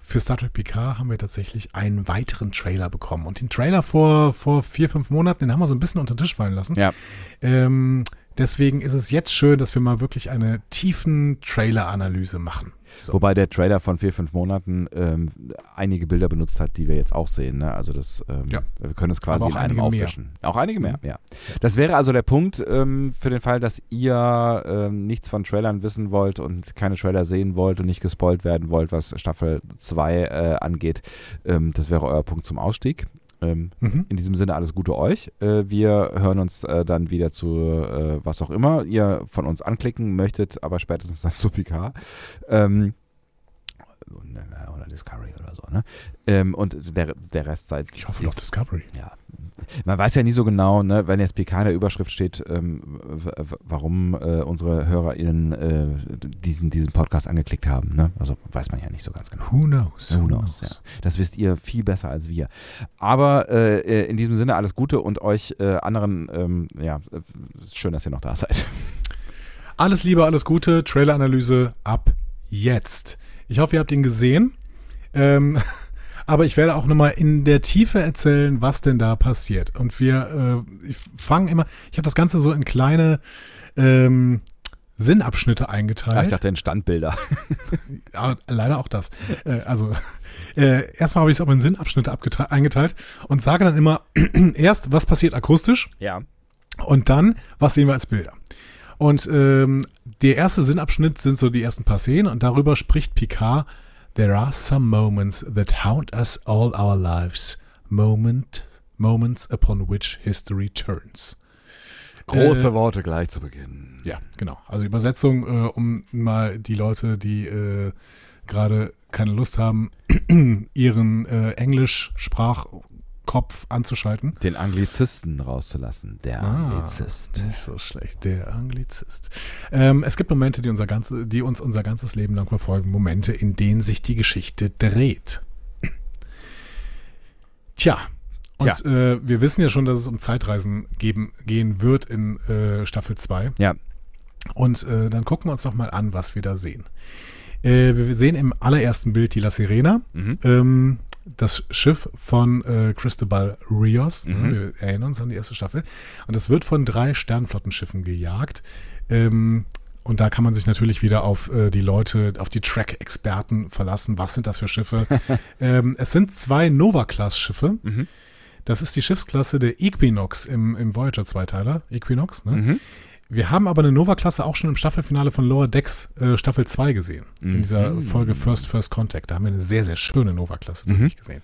für Star Trek Picard haben wir tatsächlich einen weiteren Trailer bekommen. Und den Trailer vor, vor vier, fünf Monaten, den haben wir so ein bisschen unter den Tisch fallen lassen. Ja, Ähm, deswegen ist es jetzt schön, dass wir mal wirklich eine tiefen Trailer-Analyse machen. So. Wobei der Trailer von vier, fünf Monaten ähm, einige Bilder benutzt hat, die wir jetzt auch sehen. Ne? Also das, ähm, Ja. wir können es quasi in einem einige mehr. Auch einige mehr, Mhm. ja. Das wäre also der Punkt ähm, für den Fall, dass ihr ähm, nichts von Trailern wissen wollt und keine Trailer sehen wollt und nicht gespoilt werden wollt, was Staffel 2 äh, angeht. Ähm, das wäre euer Punkt zum Ausstieg. Ähm, Mhm. in diesem Sinne alles Gute euch. Äh, wir hören uns äh, dann wieder zu äh, was auch immer ihr von uns anklicken möchtet, aber spätestens dann zu PK. Ähm, Discovery oder so, ne? Ähm, und der, der Rest seid Ich hoffe doch Discovery. ja. Man weiß ja nie so genau, ne, wenn jetzt PK in der Überschrift steht, ähm, warum äh, unsere HörerInnen äh, diesen, diesen Podcast angeklickt haben. Ne? Also weiß man ja nicht so ganz genau. Who knows? Who knows, ja. Das wisst ihr viel besser als wir. Aber äh, äh, in diesem Sinne alles Gute und euch äh, anderen, ähm, ja, schön, dass ihr noch da seid. Alles Liebe, alles Gute. Trailer-Analyse ab jetzt. Ich hoffe, ihr habt ihn gesehen. Ähm, aber ich werde auch nochmal in der Tiefe erzählen, was denn da passiert. Und wir äh, fangen immer, ich habe das Ganze so in kleine ähm, Sinnabschnitte eingeteilt. Ah, ich dachte in Standbilder. Ja, leider auch das. Äh, also, äh, erstmal habe ich es aber in Sinnabschnitte eingeteilt und sage dann immer erst, was passiert akustisch Ja. und dann, was sehen wir als Bilder. Und ähm, der erste Sinnabschnitt sind so die ersten paar Szenen und darüber spricht Picard. There are some moments that haunt us all our lives. Moment, moments upon which history turns. Große Äh, Worte gleich zu Beginn. Ja, genau. Also Übersetzung, äh, um mal die Leute, die äh, gerade keine Lust haben, ihren äh, Englisch-Sprachkopf anzuschalten. Den Anglizisten rauszulassen. Der Ah. Anglizist. Nicht so schlecht, der Anglizist. Ähm, es gibt Momente, die, unser ganze, die uns unser ganzes Leben lang verfolgen. Momente, in denen sich die Geschichte dreht. Tja. Und Äh, wir wissen ja schon, dass es um Zeitreisen geben, gehen wird in äh, Staffel 2. Ja. Und äh, dann gucken wir uns doch mal an, was wir da sehen. Äh, wir sehen im allerersten Bild die La Sirena, Mhm. ähm, das Schiff von äh, Cristobal Rios. Mhm. Wir erinnern uns an die erste Staffel. Und das wird von drei Sternflottenschiffen gejagt. Ähm, und da kann man sich natürlich wieder auf äh, die Leute, auf die Track-Experten verlassen. Was sind das für Schiffe? ähm, es sind zwei Nova-Class-Schiffe. Mhm. Das ist die Schiffsklasse der Equinox im, im Voyager-Zweiteiler. Equinox, ne? Mhm. Wir haben aber eine Nova-Klasse auch schon im Staffelfinale von Lower Decks äh, Staffel 2 gesehen. In dieser Mhm. Folge First First Contact. Da haben wir eine sehr, sehr schöne Nova-Klasse Mhm. gesehen.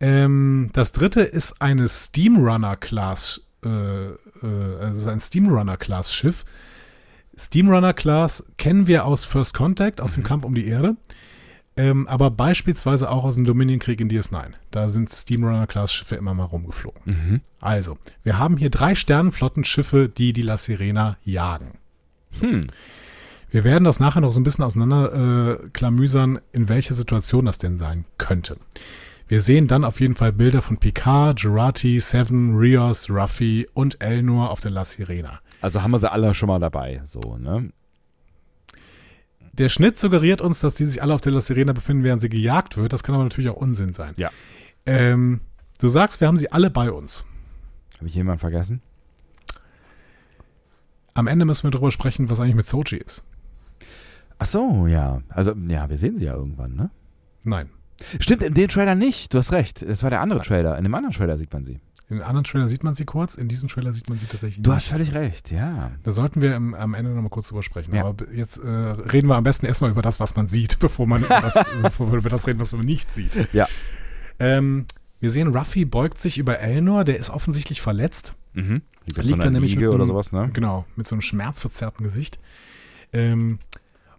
Ähm, das dritte ist eine Steamrunner-Class, äh, äh, also ein Steamrunner-Class-Schiff. Steamrunner-Class kennen wir aus First Contact, aus dem Kampf um die Erde. Ähm, aber beispielsweise auch aus dem Dominion-Krieg in DS9. Da sind Steamrunner-Class-Schiffe immer mal rumgeflogen. Mhm. Also, wir haben hier drei Sternenflottenschiffe, die die La Sirena jagen. Hm. Wir werden das nachher noch so ein bisschen auseinander äh, in welcher Situation das denn sein könnte. Wir sehen dann auf jeden Fall Bilder von Picard, Gerati, Seven, Rios, Ruffy und Elnor auf der La Sirena. Also haben wir sie alle schon mal dabei, so, ne? Der Schnitt suggeriert uns, dass die sich alle auf der La Sirena befinden, während sie gejagt wird. Das kann aber natürlich auch Unsinn sein. Ja. Ähm, du sagst, wir haben sie alle bei uns. Habe ich jemanden vergessen? Am Ende müssen wir darüber sprechen, was eigentlich mit Sochi ist. Ach so, ja. Also, ja, wir sehen sie ja irgendwann, ne? Nein. Stimmt, in dem Trailer nicht. Du hast recht. Das war der andere Trailer. In dem anderen Trailer sieht man sie. In anderen Trailer sieht man sie kurz, in diesem Trailer sieht man sie tatsächlich Du nicht. hast völlig recht, ja. Da sollten wir im, am Ende nochmal kurz drüber sprechen. Ja. Aber jetzt äh, reden wir am besten erstmal über das, was man sieht, bevor, man über das, bevor wir über das reden, was man nicht sieht. Ja. Ähm, wir sehen, Ruffy beugt sich über Elnor, der ist offensichtlich verletzt. Mhm. Liegt, Liegt da nämlich Liege mit oder einem- sowas, ne? Genau, mit so einem schmerzverzerrten Gesicht. Ähm,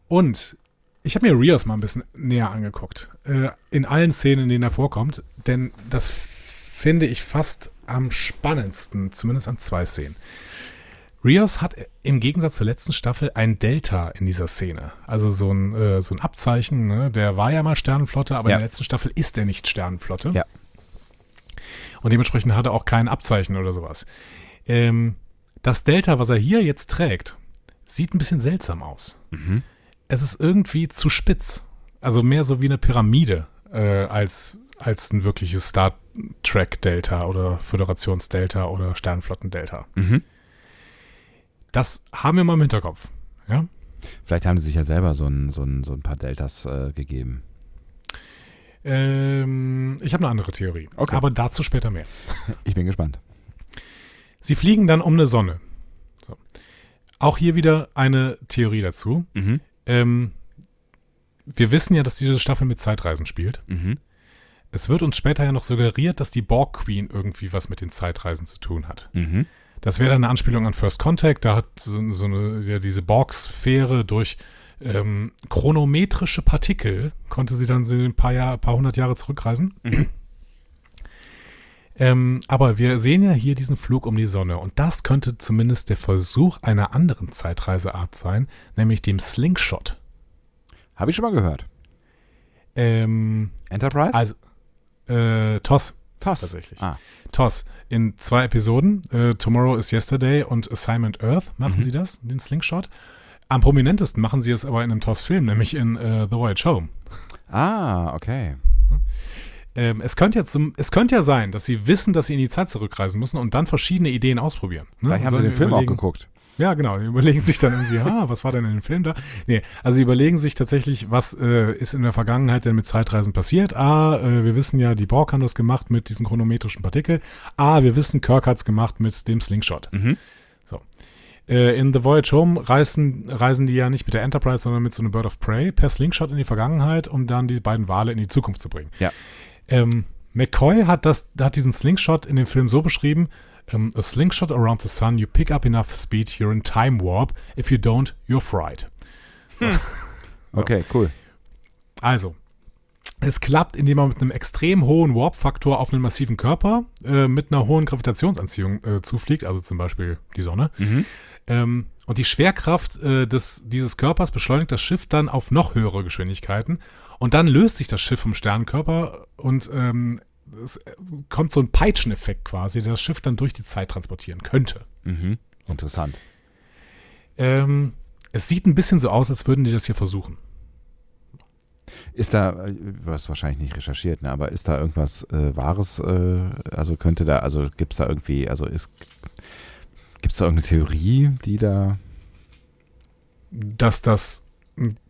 und ich habe mir Rios mal ein bisschen näher angeguckt. Äh, in allen Szenen, in denen er vorkommt. Denn das finde ich fast am spannendsten, zumindest an zwei Szenen. Rios hat im Gegensatz zur letzten Staffel ein Delta in dieser Szene. Also so ein, äh, so ein Abzeichen. Ne? Der war ja mal Sternenflotte, aber Ja. in der letzten Staffel ist er nicht Sternenflotte. Ja. Und dementsprechend hat er auch kein Abzeichen oder sowas. Ähm, das Delta, was er hier jetzt trägt, sieht ein bisschen seltsam aus. Mhm. Es ist irgendwie zu spitz. Also mehr so wie eine Pyramide äh, als, als ein wirkliches Star Trek Delta oder Föderations Delta oder Sternflotten Delta. Mhm. Das haben wir mal im Hinterkopf. Ja? Vielleicht haben sie sich ja selber so ein, so ein, so ein paar Deltas äh, gegeben. Ähm, ich habe eine andere Theorie. Okay. Aber dazu später mehr. Ich bin gespannt. Sie fliegen dann um eine Sonne. So. Auch hier wieder eine Theorie dazu. Mhm. Ähm, wir wissen ja, dass diese Staffel mit Zeitreisen spielt. Mhm. Es wird uns später ja noch suggeriert, dass die Borg Queen irgendwie was mit den Zeitreisen zu tun hat. Mhm. Das wäre dann eine Anspielung an First Contact. Da hat so, so eine, ja, diese Borg-Sphäre durch ähm, chronometrische Partikel konnte sie dann ein paar, Jahr, paar hundert Jahre zurückreisen. ähm, aber wir sehen ja hier diesen Flug um die Sonne und das könnte zumindest der Versuch einer anderen Zeitreiseart sein, nämlich dem Slingshot. Habe ich schon mal gehört. Ähm, Enterprise? also, äh, TOS. TOS. tatsächlich. Ah. TOS. In zwei Episoden, äh, Tomorrow is Yesterday und Assignment Earth, machen Mhm. sie das, den Slingshot. Am prominentesten machen sie es aber in einem TOS-Film, nämlich in äh, The Voyage Home. ah, okay. Ähm, es, könnte jetzt es könnte ja sein, dass sie wissen, dass sie in die Zeit zurückreisen müssen und dann verschiedene Ideen ausprobieren. ne? Vielleicht haben sie den Film auch geguckt. Ja, genau. Die überlegen sich dann irgendwie, ah, was war denn in dem Film da? Nee, also sie überlegen sich tatsächlich, was äh, ist in der Vergangenheit denn mit Zeitreisen passiert? Ah, äh, wir wissen ja, die Borg haben das gemacht mit diesen chronometrischen Partikel. Ah, wir wissen, Kirk hat's gemacht mit dem Slingshot. Mhm. So. Äh, in The Voyage Home reisen, reisen die ja nicht mit der Enterprise, sondern mit so einem Bird of Prey per Slingshot in die Vergangenheit, um dann die beiden Wale in die Zukunft zu bringen. Ja. Ähm, McCoy hat, das, hat diesen Slingshot in dem Film so beschrieben, ähm, a slingshot around the sun, you pick up enough speed, you're in time warp. If you don't, you're fried. Okay, cool. Also, es klappt, indem man mit einem extrem hohen Warp-Faktor auf einen massiven Körper äh, mit einer hohen Gravitationsanziehung äh, zufliegt, also zum Beispiel die Sonne. Mhm. Ähm, und die Schwerkraft äh, des, dieses Körpers beschleunigt das Schiff dann auf noch höhere Geschwindigkeiten. Und dann löst sich das Schiff vom Sternenkörper und ähm, es äh, kommt so ein Peitscheneffekt quasi, der das Schiff dann durch die Zeit transportieren könnte. Mhm. Interessant. Ähm, es sieht ein bisschen so aus, als würden die das hier versuchen. Ist da, äh, du hast wahrscheinlich nicht recherchiert, ne, aber ist da irgendwas äh, Wahres, äh, also könnte da, also gibt es da irgendwie, also ist, gibt es da irgendeine Theorie, die da, Dass das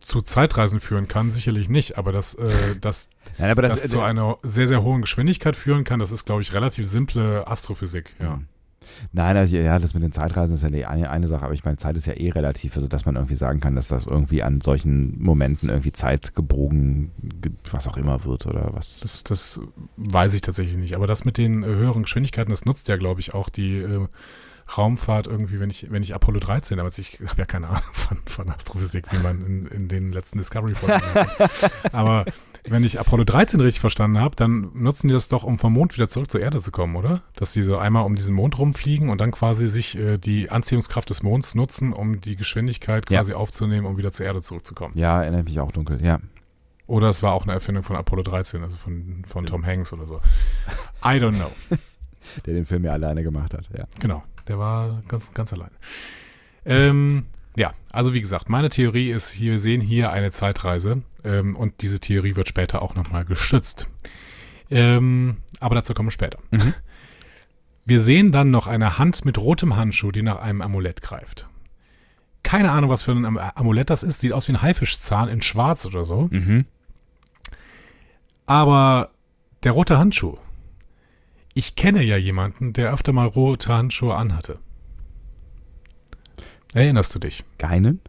zu Zeitreisen führen kann, sicherlich nicht, aber dass äh, das, nein, aber das, das, zu einer sehr, sehr hohen Geschwindigkeit führen kann, das ist, glaube ich, relativ simple Astrophysik. Ja. Hm. Nein, also, ja, das mit den Zeitreisen ist ja die eine, eine Sache, aber ich meine, Zeit ist ja eh relativ, also dass man irgendwie sagen kann, dass das irgendwie an solchen Momenten irgendwie Zeit gebogen, ge- was auch immer wird oder was. Das, das weiß ich tatsächlich nicht. Aber das mit den äh, höheren Geschwindigkeiten, das nutzt ja, glaube ich, auch die äh, Raumfahrt irgendwie, wenn ich, wenn ich Apollo 13, aber ich habe ja keine Ahnung von, von Astrophysik, wie man in, in den letzten Discovery-Folgen Aber wenn ich Apollo 13 richtig verstanden habe, dann nutzen die das doch, um vom Mond wieder zurück zur Erde zu kommen, oder? Dass die so einmal um diesen Mond rumfliegen und dann quasi sich äh, die Anziehungskraft des Monds nutzen, um die Geschwindigkeit quasi Ja. aufzunehmen, um wieder zur Erde zurückzukommen. Ja, erinnere mich auch dunkel, ja. Oder es war auch eine Erfindung von Apollo 13, also von, von Tom Hanks oder so. I don't know. Der den Film ja alleine gemacht hat, ja. Genau, der war ganz, ganz allein. Ähm, ja, also wie gesagt, meine Theorie ist, hier, wir sehen hier eine Zeitreise ähm, und diese Theorie wird später auch nochmal gestützt. Ähm, aber dazu kommen wir später. Mhm. Wir sehen dann noch eine Hand mit rotem Handschuh, die nach einem Amulett greift. Keine Ahnung, was für ein Am- Amulett das ist. Sieht aus wie ein Haifischzahn in schwarz oder so. Mhm. Aber der rote Handschuh. Ich kenne ja jemanden, der öfter mal rote Handschuhe anhatte. Erinnerst du dich? Geinen?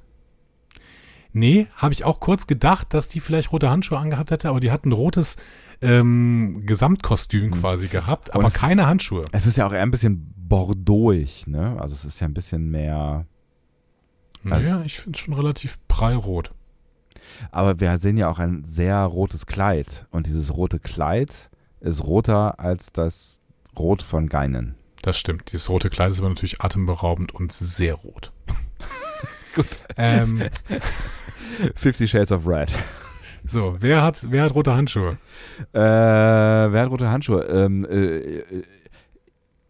Nee, habe ich auch kurz gedacht, dass die vielleicht rote Handschuhe angehabt hätte, aber die hat ein rotes ähm, Gesamtkostüm quasi gehabt, aber keine Handschuhe. Es ist ja auch eher ein bisschen bordeauxig, ne? Also es ist ja ein bisschen mehr. Naja, ich finde es schon relativ prallrot. Aber wir sehen ja auch ein sehr rotes Kleid. Und dieses rote Kleid ist roter als das Rot von Geinen. Das stimmt. Dieses rote Kleid ist aber natürlich atemberaubend und sehr rot. Gut. Ähm, Fifty Shades of Red. so, wer hat, wer hat rote Handschuhe? Äh, wer hat rote Handschuhe? Ähm, äh, äh,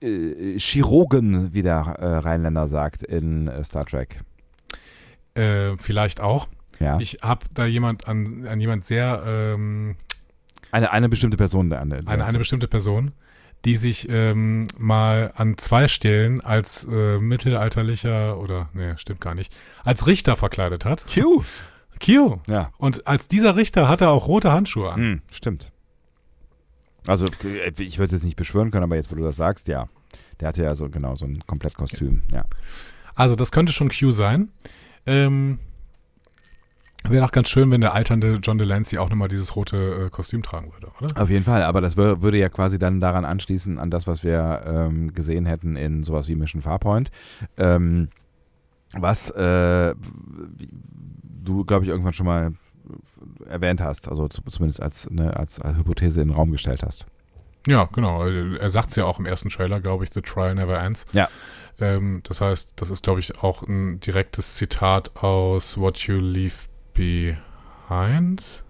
äh, Chirurgen, wie der äh, Rheinländer sagt in äh, Star Trek. Vielleicht auch. Ja. Ich habe da jemand an, an jemand sehr ähm, eine, eine bestimmte Person. Der, der, eine, eine bestimmte Person, die sich ähm, mal an zwei Stellen als äh, mittelalterlicher oder nee, stimmt gar nicht, als Richter verkleidet hat. Q. Q. Ja. Und als dieser Richter hat er auch rote Handschuhe an. Hm, stimmt. Also, äh, ich würde es jetzt nicht beschwören können, aber jetzt, wo du das sagst, ja. Der hatte ja so genau so ein Komplettkostüm, ja. Also das könnte schon Q sein. Ähm, Wäre auch ganz schön, wenn der alternde John Delancey auch nochmal dieses rote äh, Kostüm tragen würde, oder? Auf jeden Fall, aber das wür würde ja quasi dann daran anschließen, an das, was wir ähm, gesehen hätten in sowas wie Mission Farpoint. Ähm, was äh, du, glaube ich, irgendwann schon mal erwähnt hast, also zu, zumindest als, ne, als, als Hypothese in den Raum gestellt hast. Ja, genau. Er sagt es ja auch im ersten Trailer, glaube ich, The Trial Never Ends. Ja. Ähm, das heißt, das ist, glaube ich, auch ein direktes Zitat aus What You Leave Behind.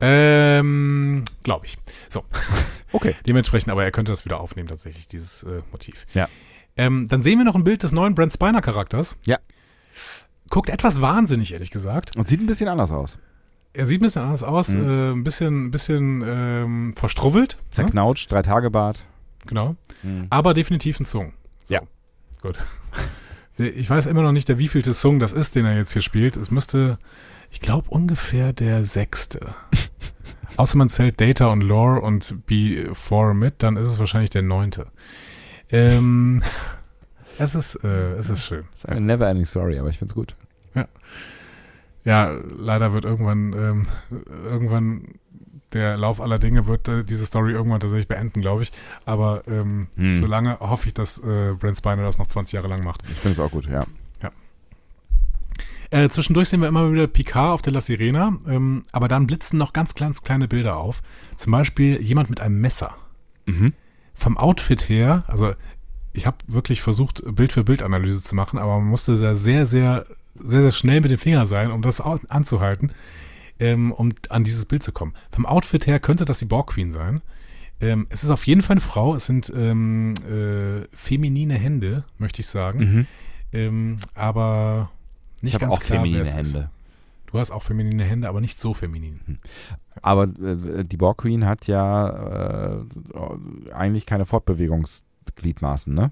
Ähm, glaube ich. So. Okay. Dementsprechend, aber er könnte das wieder aufnehmen, tatsächlich, dieses äh, Motiv. Ja. Ähm, dann sehen wir noch ein Bild des neuen Brent Spiner Charakters. Ja. Guckt etwas wahnsinnig, ehrlich gesagt. Und sieht ein bisschen anders aus. Er sieht ein bisschen anders aus, Mhm. äh, ein bisschen, ein bisschen ähm, verstrubbelt. ne? Zerknautscht, drei Tage Bart. Genau. Mhm. Aber definitiv ein Song. So. Ja. Gut. Ich weiß immer noch nicht, der wievielte Song das ist, den er jetzt hier spielt. Es müsste, ich glaube, ungefähr der sechste. Außer man zählt Data und Lore und B4 mit, dann ist es wahrscheinlich der neunte. Ähm, es ist, äh, es ist schön. Das ist eine never ending story, aber ich finde es gut. Ja, leider wird irgendwann, ähm, irgendwann der Lauf aller Dinge wird äh, diese Story irgendwann tatsächlich beenden, glaube ich. Aber ähm, Hm. solange hoffe ich, dass äh, Brent Spiner das noch 20 Jahre lang macht. Ich finde es auch gut, ja. Äh, zwischendurch sehen wir immer wieder Picard auf der La Sirena, ähm, aber dann blitzen noch ganz, ganz kleine Bilder auf. Zum Beispiel jemand mit einem Messer. Mhm. Vom Outfit her, also ich habe wirklich versucht, Bild für Bild Analyse zu machen, aber man musste sehr, sehr, sehr, sehr, sehr schnell mit dem Finger sein, um das anzuhalten, ähm, um an dieses Bild zu kommen. Vom Outfit her könnte das die Borg Queen sein. Ähm, es ist auf jeden Fall eine Frau. Es sind ähm, äh, feminine Hände, möchte ich sagen. Mhm. Ähm, aber nicht Ich ganz auch klar, feminine es ist. Hände. Du hast auch feminine Hände, aber nicht so feminin. Aber äh, die Borg Queen hat ja äh, eigentlich keine Fortbewegungsgliedmaßen, ne?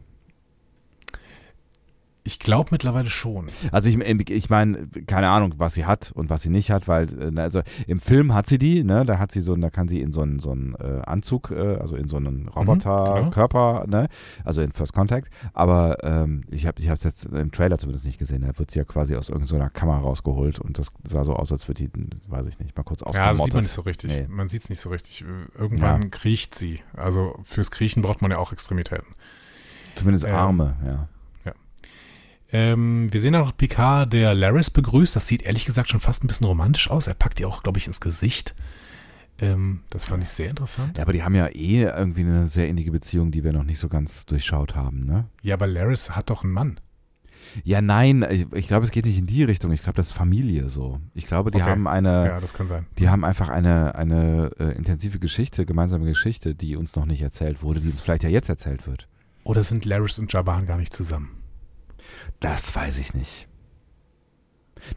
Ich glaube mittlerweile schon. Also ich, ich meine, keine Ahnung, was sie hat und was sie nicht hat, weil äh, also im Film hat sie die, ne? Da hat sie so, da kann sie in so einen so einen äh, Anzug, äh, also in so einen Roboterkörper, ne? Also in First Contact. Aber ähm, ich habe, ich habe es jetzt im Trailer zumindest nicht gesehen. Da wird sie ja quasi aus irgendeiner Kamera rausgeholt und das sah so aus, als würde die, weiß ich nicht, mal kurz Ja, das sieht ausgemottet. man nicht so richtig. Nee. Man sieht es nicht so richtig. Irgendwann Ja. kriecht sie. Also fürs Kriechen braucht man ja auch Extremitäten. Zumindest Ähm, Arme, ja. Ähm, wir sehen da noch Picard, der Laris begrüßt. Das sieht ehrlich gesagt schon fast ein bisschen romantisch aus. Er packt ihr auch, glaube ich, ins Gesicht. Ähm, das fand ich sehr interessant. Ja, aber die haben ja eh irgendwie eine sehr innige Beziehung, die wir noch nicht so ganz durchschaut haben, ne? Ja, aber Laris hat doch einen Mann. Ja, nein, ich, ich glaube, es geht nicht in die Richtung. Ich glaube, das ist Familie so. Ich glaube, die Okay. haben eine, ja, das kann sein. die haben einfach eine, eine äh, intensive Geschichte, gemeinsame Geschichte, die uns noch nicht erzählt wurde, die uns vielleicht ja jetzt erzählt wird. Oder sind Laris und Jaban gar nicht zusammen? Das weiß ich nicht.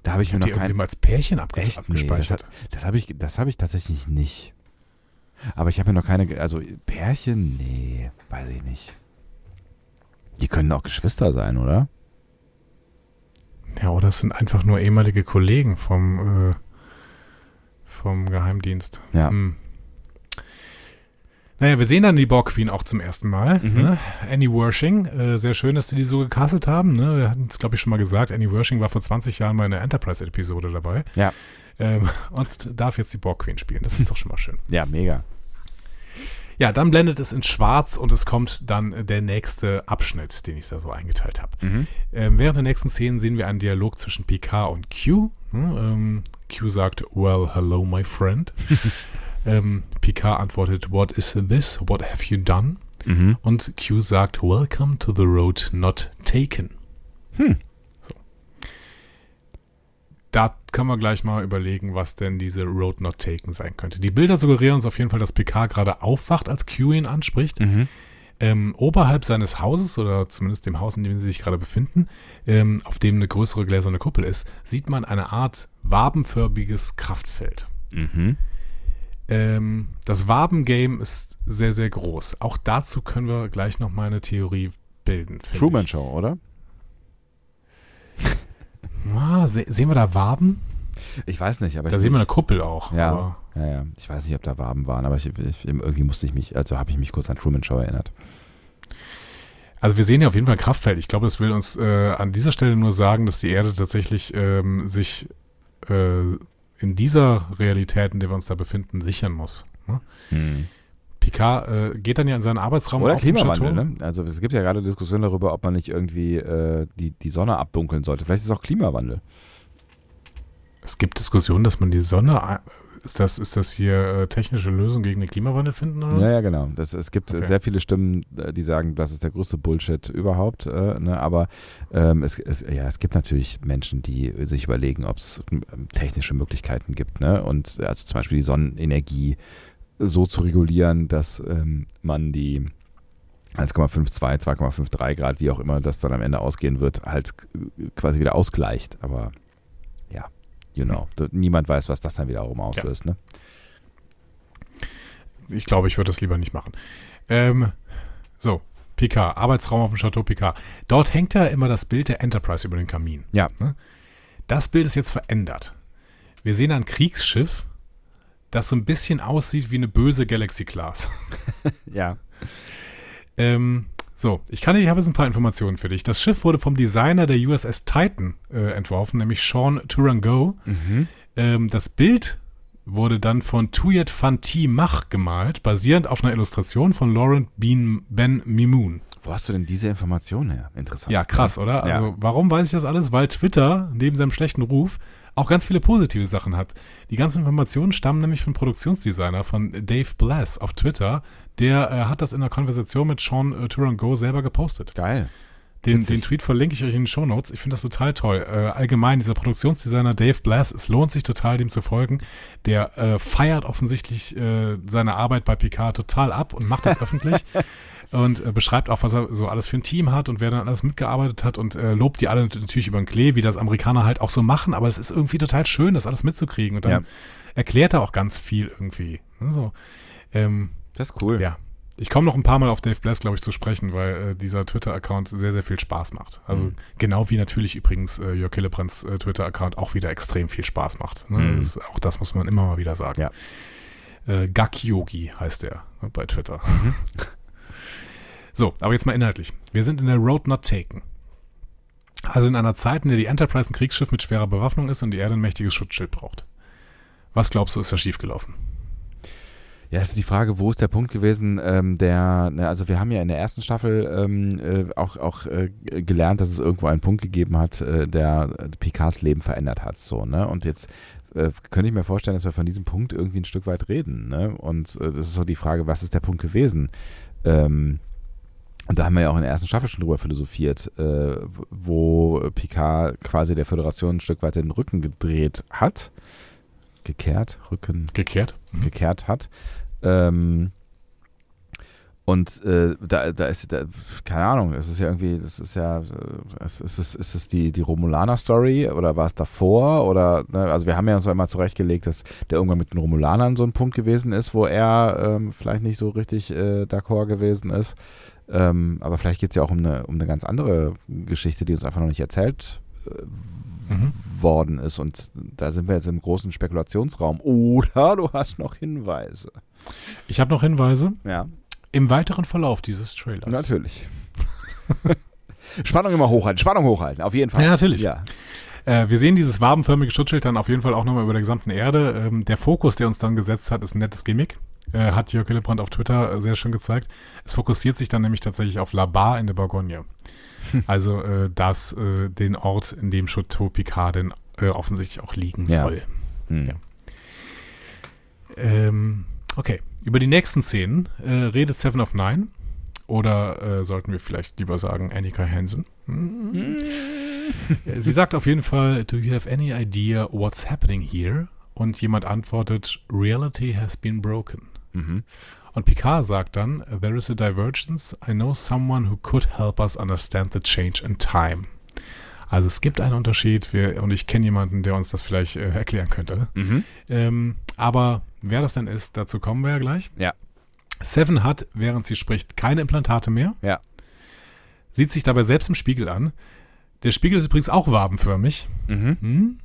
Da habe ich Ich mir noch kein als Pärchen abge Echt? Nee, das, abgespeichert. hat, das habe ich, das habe ich tatsächlich nicht. Aber ich habe mir noch keine, also Pärchen, nee, weiß ich nicht. Die können auch Geschwister sein, oder? ja, oder es sind einfach nur ehemalige Kollegen vom, äh, vom Geheimdienst. Ja. Hm. Naja, wir sehen dann die Borg Queen auch zum ersten Mal. Mhm. Ne? Annie Wershing. Äh, sehr schön, dass sie die so gecastet haben. Ne? Wir hatten es, glaube ich, schon mal gesagt. Annie Wershing war vor 20 Jahren mal in einer Enterprise-Episode dabei. Ja. Ähm, und darf jetzt die Borg Queen spielen. Das ist doch schon mal schön. Ja, mega. Ja, dann blendet es in schwarz und es kommt dann der nächste Abschnitt, den ich da so eingeteilt habe. Mhm. Ähm, während der nächsten Szenen sehen wir einen Dialog zwischen Picard und Q. Hm, ähm, Q sagt, well, hello, my friend. ähm, Picard antwortet, what is this? What have you done? Mhm. Und Q sagt, welcome to the road not taken. Hm. So. Da können wir gleich mal überlegen, was denn diese Road not taken sein könnte. Die Bilder suggerieren uns auf jeden Fall, dass Picard gerade aufwacht, als Q ihn anspricht. Mhm. Ähm, oberhalb seines Hauses oder zumindest dem Haus, in dem sie sich gerade befinden, ähm, auf dem eine größere gläserne Kuppel ist, sieht man eine Art wabenförmiges Kraftfeld. Mhm. Ähm, das Waben-Game ist sehr, sehr groß. Auch dazu können wir gleich noch mal eine Theorie bilden. Truman ich. Show, oder? Ah, se sehen wir da Waben? Ich weiß nicht, aber Da ich, sehen wir eine Kuppel auch. ja, ja, ja. Ich weiß nicht, ob da Waben waren, aber ich, ich, irgendwie musste ich mich, also habe ich mich kurz an Truman Show erinnert. Also wir sehen ja auf jeden Fall ein Kraftfeld. Ich glaube, das will uns äh, an dieser Stelle nur sagen, dass die Erde tatsächlich ähm, sich äh, in dieser Realität, in der wir uns da befinden, sichern muss. Ne? Hm. Picard äh, geht dann ja in seinen Arbeitsraum Oder auf Klimawandel, ne? Also es gibt ja gerade Diskussionen darüber, ob man nicht irgendwie äh, die, die Sonne abdunkeln sollte. Vielleicht ist es auch Klimawandel. Es gibt Diskussionen, dass man die Sonne, ist das, ist das hier äh, technische Lösung gegen den Klimawandel finden? Oder? Ja, ja, genau. Das, es gibt Okay. sehr viele Stimmen, äh, die sagen, das ist der größte Bullshit überhaupt. Äh, ne? Aber ähm, es, es, ja, es gibt natürlich Menschen, die sich überlegen, ob es ähm, technische Möglichkeiten gibt. Ne? Und äh, also zum Beispiel die Sonnenenergie so zu regulieren, dass ähm, man die 1,52, 2,53 Grad, wie auch immer das dann am Ende ausgehen wird, halt äh, quasi wieder ausgleicht. Aber know, niemand weiß, was das dann wiederum auslöst. Ne? Ich glaube, ich würde das lieber nicht machen. Ähm, so, Picard, Arbeitsraum auf dem Chateau Picard. Dort hängt ja immer das Bild der Enterprise über den Kamin. Ja. Ne? Das Bild ist jetzt verändert. Wir sehen ein Kriegsschiff, das so ein bisschen aussieht wie eine böse Galaxy Class. Ja. Ähm, so, ich kann, ich habe jetzt ein paar Informationen für dich. Das Schiff wurde vom Designer der USS Titan äh, entworfen, nämlich Sean Turango. Mhm. Ähm, das Bild wurde dann von Tuyet Fanti Mach gemalt, basierend auf einer Illustration von Laurent Bean Ben Mimoun. Wo hast du denn diese Information her? Interessant. Ja, krass, oder? Ja. Also, warum weiß ich das alles? Weil Twitter neben seinem schlechten Ruf auch ganz viele positive Sachen hat. Die ganzen Informationen stammen nämlich vom Produktionsdesigner von Dave Blass auf Twitter. Der äh, hat das in einer Konversation mit Sean äh, Turango selber gepostet. Geil. Den, den Tweet verlinke ich euch in den Show Notes. Ich finde das total toll. Äh, allgemein, dieser Produktionsdesigner Dave Blass, es lohnt sich total, dem zu folgen. Der äh, feiert offensichtlich äh, seine Arbeit bei Picard total ab und macht das öffentlich. Und äh, beschreibt auch, was er so alles für ein Team hat und wer dann alles mitgearbeitet hat und äh, lobt die alle natürlich über den Klee, wie das Amerikaner halt auch so machen. Aber es ist irgendwie total schön, das alles mitzukriegen. Und dann Ja. erklärt er auch ganz viel irgendwie. So. Ähm, Das ist cool. ja. Ich komme noch ein paar Mal auf Dave Bless, glaube ich, zu sprechen, weil äh, dieser Twitter-Account sehr, sehr viel Spaß macht. Also Mhm. genau wie natürlich übrigens äh, Jörg Hillebrands äh, Twitter-Account auch wieder extrem viel Spaß macht. Ne? Mhm. Das ist, auch das muss man immer mal wieder sagen. Ja. Äh, Gak Yogi heißt er ne, bei Twitter. Mhm. so, aber jetzt mal inhaltlich. Wir sind in der Road Not Taken. Also in einer Zeit, in der die Enterprise ein Kriegsschiff mit schwerer Bewaffnung ist und die Erde ein mächtiges Schutzschild braucht. Was glaubst du, ist da schiefgelaufen? Ja, es ist die Frage, wo ist der Punkt gewesen, ähm, der, ne, also wir haben ja in der ersten Staffel ähm, äh, auch, auch äh, gelernt, dass es irgendwo einen Punkt gegeben hat, äh, der Picards Leben verändert hat, so, ne? Und jetzt äh, könnte ich mir vorstellen, dass wir von diesem Punkt irgendwie ein Stück weit reden, ne? Und äh, das ist so die Frage, was ist der Punkt gewesen? Ähm, und da haben wir ja auch in der ersten Staffel schon drüber philosophiert, äh, wo Picard quasi der Föderation ein Stück weit den Rücken gedreht hat. Gekehrt, Rücken. Gekehrt? Mhm. Gekehrt hat. Ähm, und äh, da, da ist, da, keine Ahnung, es ist ja irgendwie, das ist ja, ist, ist, es, ist es die, die Romulaner-Story oder war es davor? Oder, ne, also wir haben ja uns einmal zurechtgelegt, dass der irgendwann mit den Romulanern so ein Punkt gewesen ist, wo er ähm, vielleicht nicht so richtig äh, d'accord gewesen ist. Ähm, aber vielleicht geht es ja auch um eine, um eine ganz andere Geschichte, die uns einfach noch nicht erzählt äh, mhm. worden ist. Und da sind wir jetzt im großen Spekulationsraum. Oder du hast noch Hinweise. Ich habe noch Hinweise. Ja. Im weiteren Verlauf dieses Trailers. Natürlich. Spannung immer hochhalten, Spannung hochhalten, auf jeden Fall. Ja, natürlich. Ja. Äh, wir sehen dieses wabenförmige Schutzschild dann auf jeden Fall auch nochmal über der gesamten Erde. Ähm, der Fokus, der uns dann gesetzt hat, ist ein nettes Gimmick. Äh, hat Jörg Hillebrand auf Twitter sehr schön gezeigt. Es fokussiert sich dann nämlich tatsächlich auf La Bar in der Bourgogne. Also äh, das, äh, den Ort, in dem Picard denn äh, offensichtlich auch liegen Ja. soll. Hm. Ja. Ähm, okay, über die nächsten Szenen äh, redet Seven of Nine. Oder äh, sollten wir vielleicht lieber sagen Annika Hansen? Hm. Sie sagt auf jeden Fall, do you have any idea what's happening here? Und jemand antwortet, reality has been broken. Mhm. Und Picard sagt dann, there is a divergence. I know someone who could help us understand the change in time. Also es gibt einen Unterschied wir, und ich kenne jemanden, der uns das vielleicht äh, erklären könnte. Mhm. Ähm, aber wer das denn ist, dazu kommen wir ja gleich. Ja. Seven hat, während sie spricht, keine Implantate mehr. Ja. Sieht sich dabei selbst im Spiegel an. Der Spiegel ist übrigens auch wabenförmig. Mhm. Hm?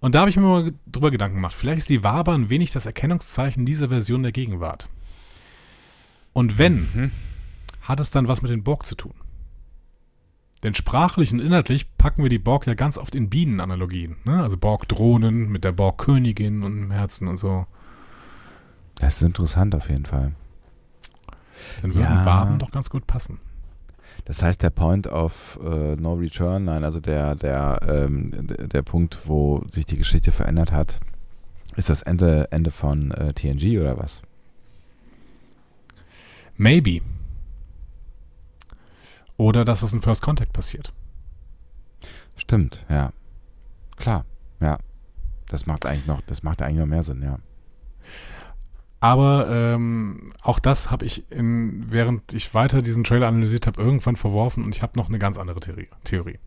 Und da habe ich mir mal drüber Gedanken gemacht. Vielleicht ist die Wabe ein wenig das Erkennungszeichen dieser Version der Gegenwart. Und wenn, Mhm. hat es dann was mit den Borg zu tun? Denn sprachlich und inhaltlich packen wir die Borg ja ganz oft in Bienenanalogien. Ne? Also Borg-Drohnen mit der Borg-Königin und im Herzen und so. Das ist interessant auf jeden Fall. Dann würden Ja. Waben doch ganz gut passen. Das heißt, der Point of äh, No Return, nein, also der, der, ähm, der Punkt, wo sich die Geschichte verändert hat, ist das Ende, Ende von äh, TNG oder was? Maybe. Oder das, was in First Contact passiert. Stimmt, ja. Klar, ja. Das macht eigentlich noch, das macht eigentlich noch mehr Sinn, ja. Aber ähm, auch das habe ich, in, während ich weiter diesen Trailer analysiert habe, irgendwann verworfen und ich habe noch eine ganz andere Theorie. Theorie.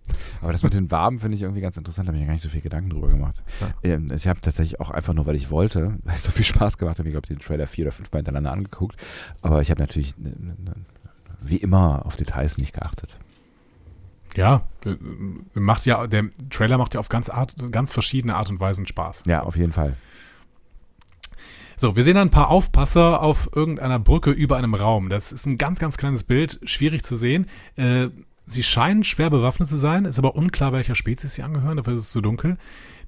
Aber das mit den Waben finde ich irgendwie ganz interessant, da habe ich mir gar nicht so viel Gedanken drüber gemacht. Ähm, ich habe tatsächlich auch einfach nur, weil ich wollte, weil es so viel Spaß gemacht hat, ich glaube, den Trailer vier oder fünf Mal hintereinander angeguckt. Aber ich habe natürlich wie immer auf Details nicht geachtet. Ja, äh, macht ja, der Trailer macht ja auf ganz, Art, ganz verschiedene Art und Weisen Spaß. Ja, auf jeden Fall. So, wir sehen ein paar Aufpasser auf irgendeiner Brücke über einem Raum. Das ist ein ganz, ganz kleines Bild, schwierig zu sehen. Äh, sie scheinen schwer bewaffnet zu sein, ist aber unklar, welcher Spezies sie angehören, dafür ist es zu dunkel.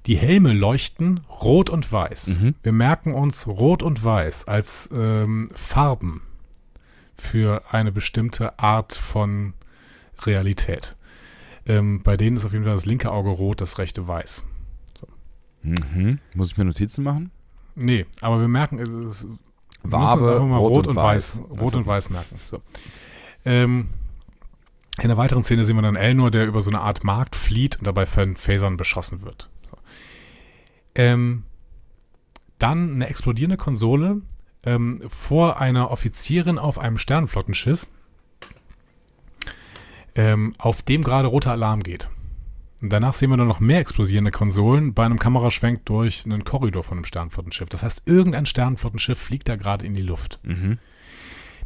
Die Helme leuchten rot und weiß. Mhm. Wir merken uns rot und weiß als ähm, Farben für eine bestimmte Art von Realität. Ähm, bei denen ist auf jeden Fall das linke Auge rot, das rechte weiß. Mhm. Muss ich mir Notizen machen? Nee, aber wir merken, es ist wir Wabe, mal Rot rot, und weiß, Weiß. rot Achso. und weiß merken. So. Ähm, in der weiteren Szene sehen wir dann Elnor, der über so eine Art Markt flieht und dabei von Phasern beschossen wird. So. Ähm, dann eine explodierende Konsole ähm, vor einer Offizierin auf einem Sternenflottenschiff, ähm, auf dem gerade roter Alarm geht. Danach sehen wir dann noch mehr explodierende Konsolen bei einem Kameraschwenk durch einen Korridor von einem Sternenflottenschiff. Das heißt, irgendein Sternenflottenschiff fliegt da gerade in die Luft. Mhm.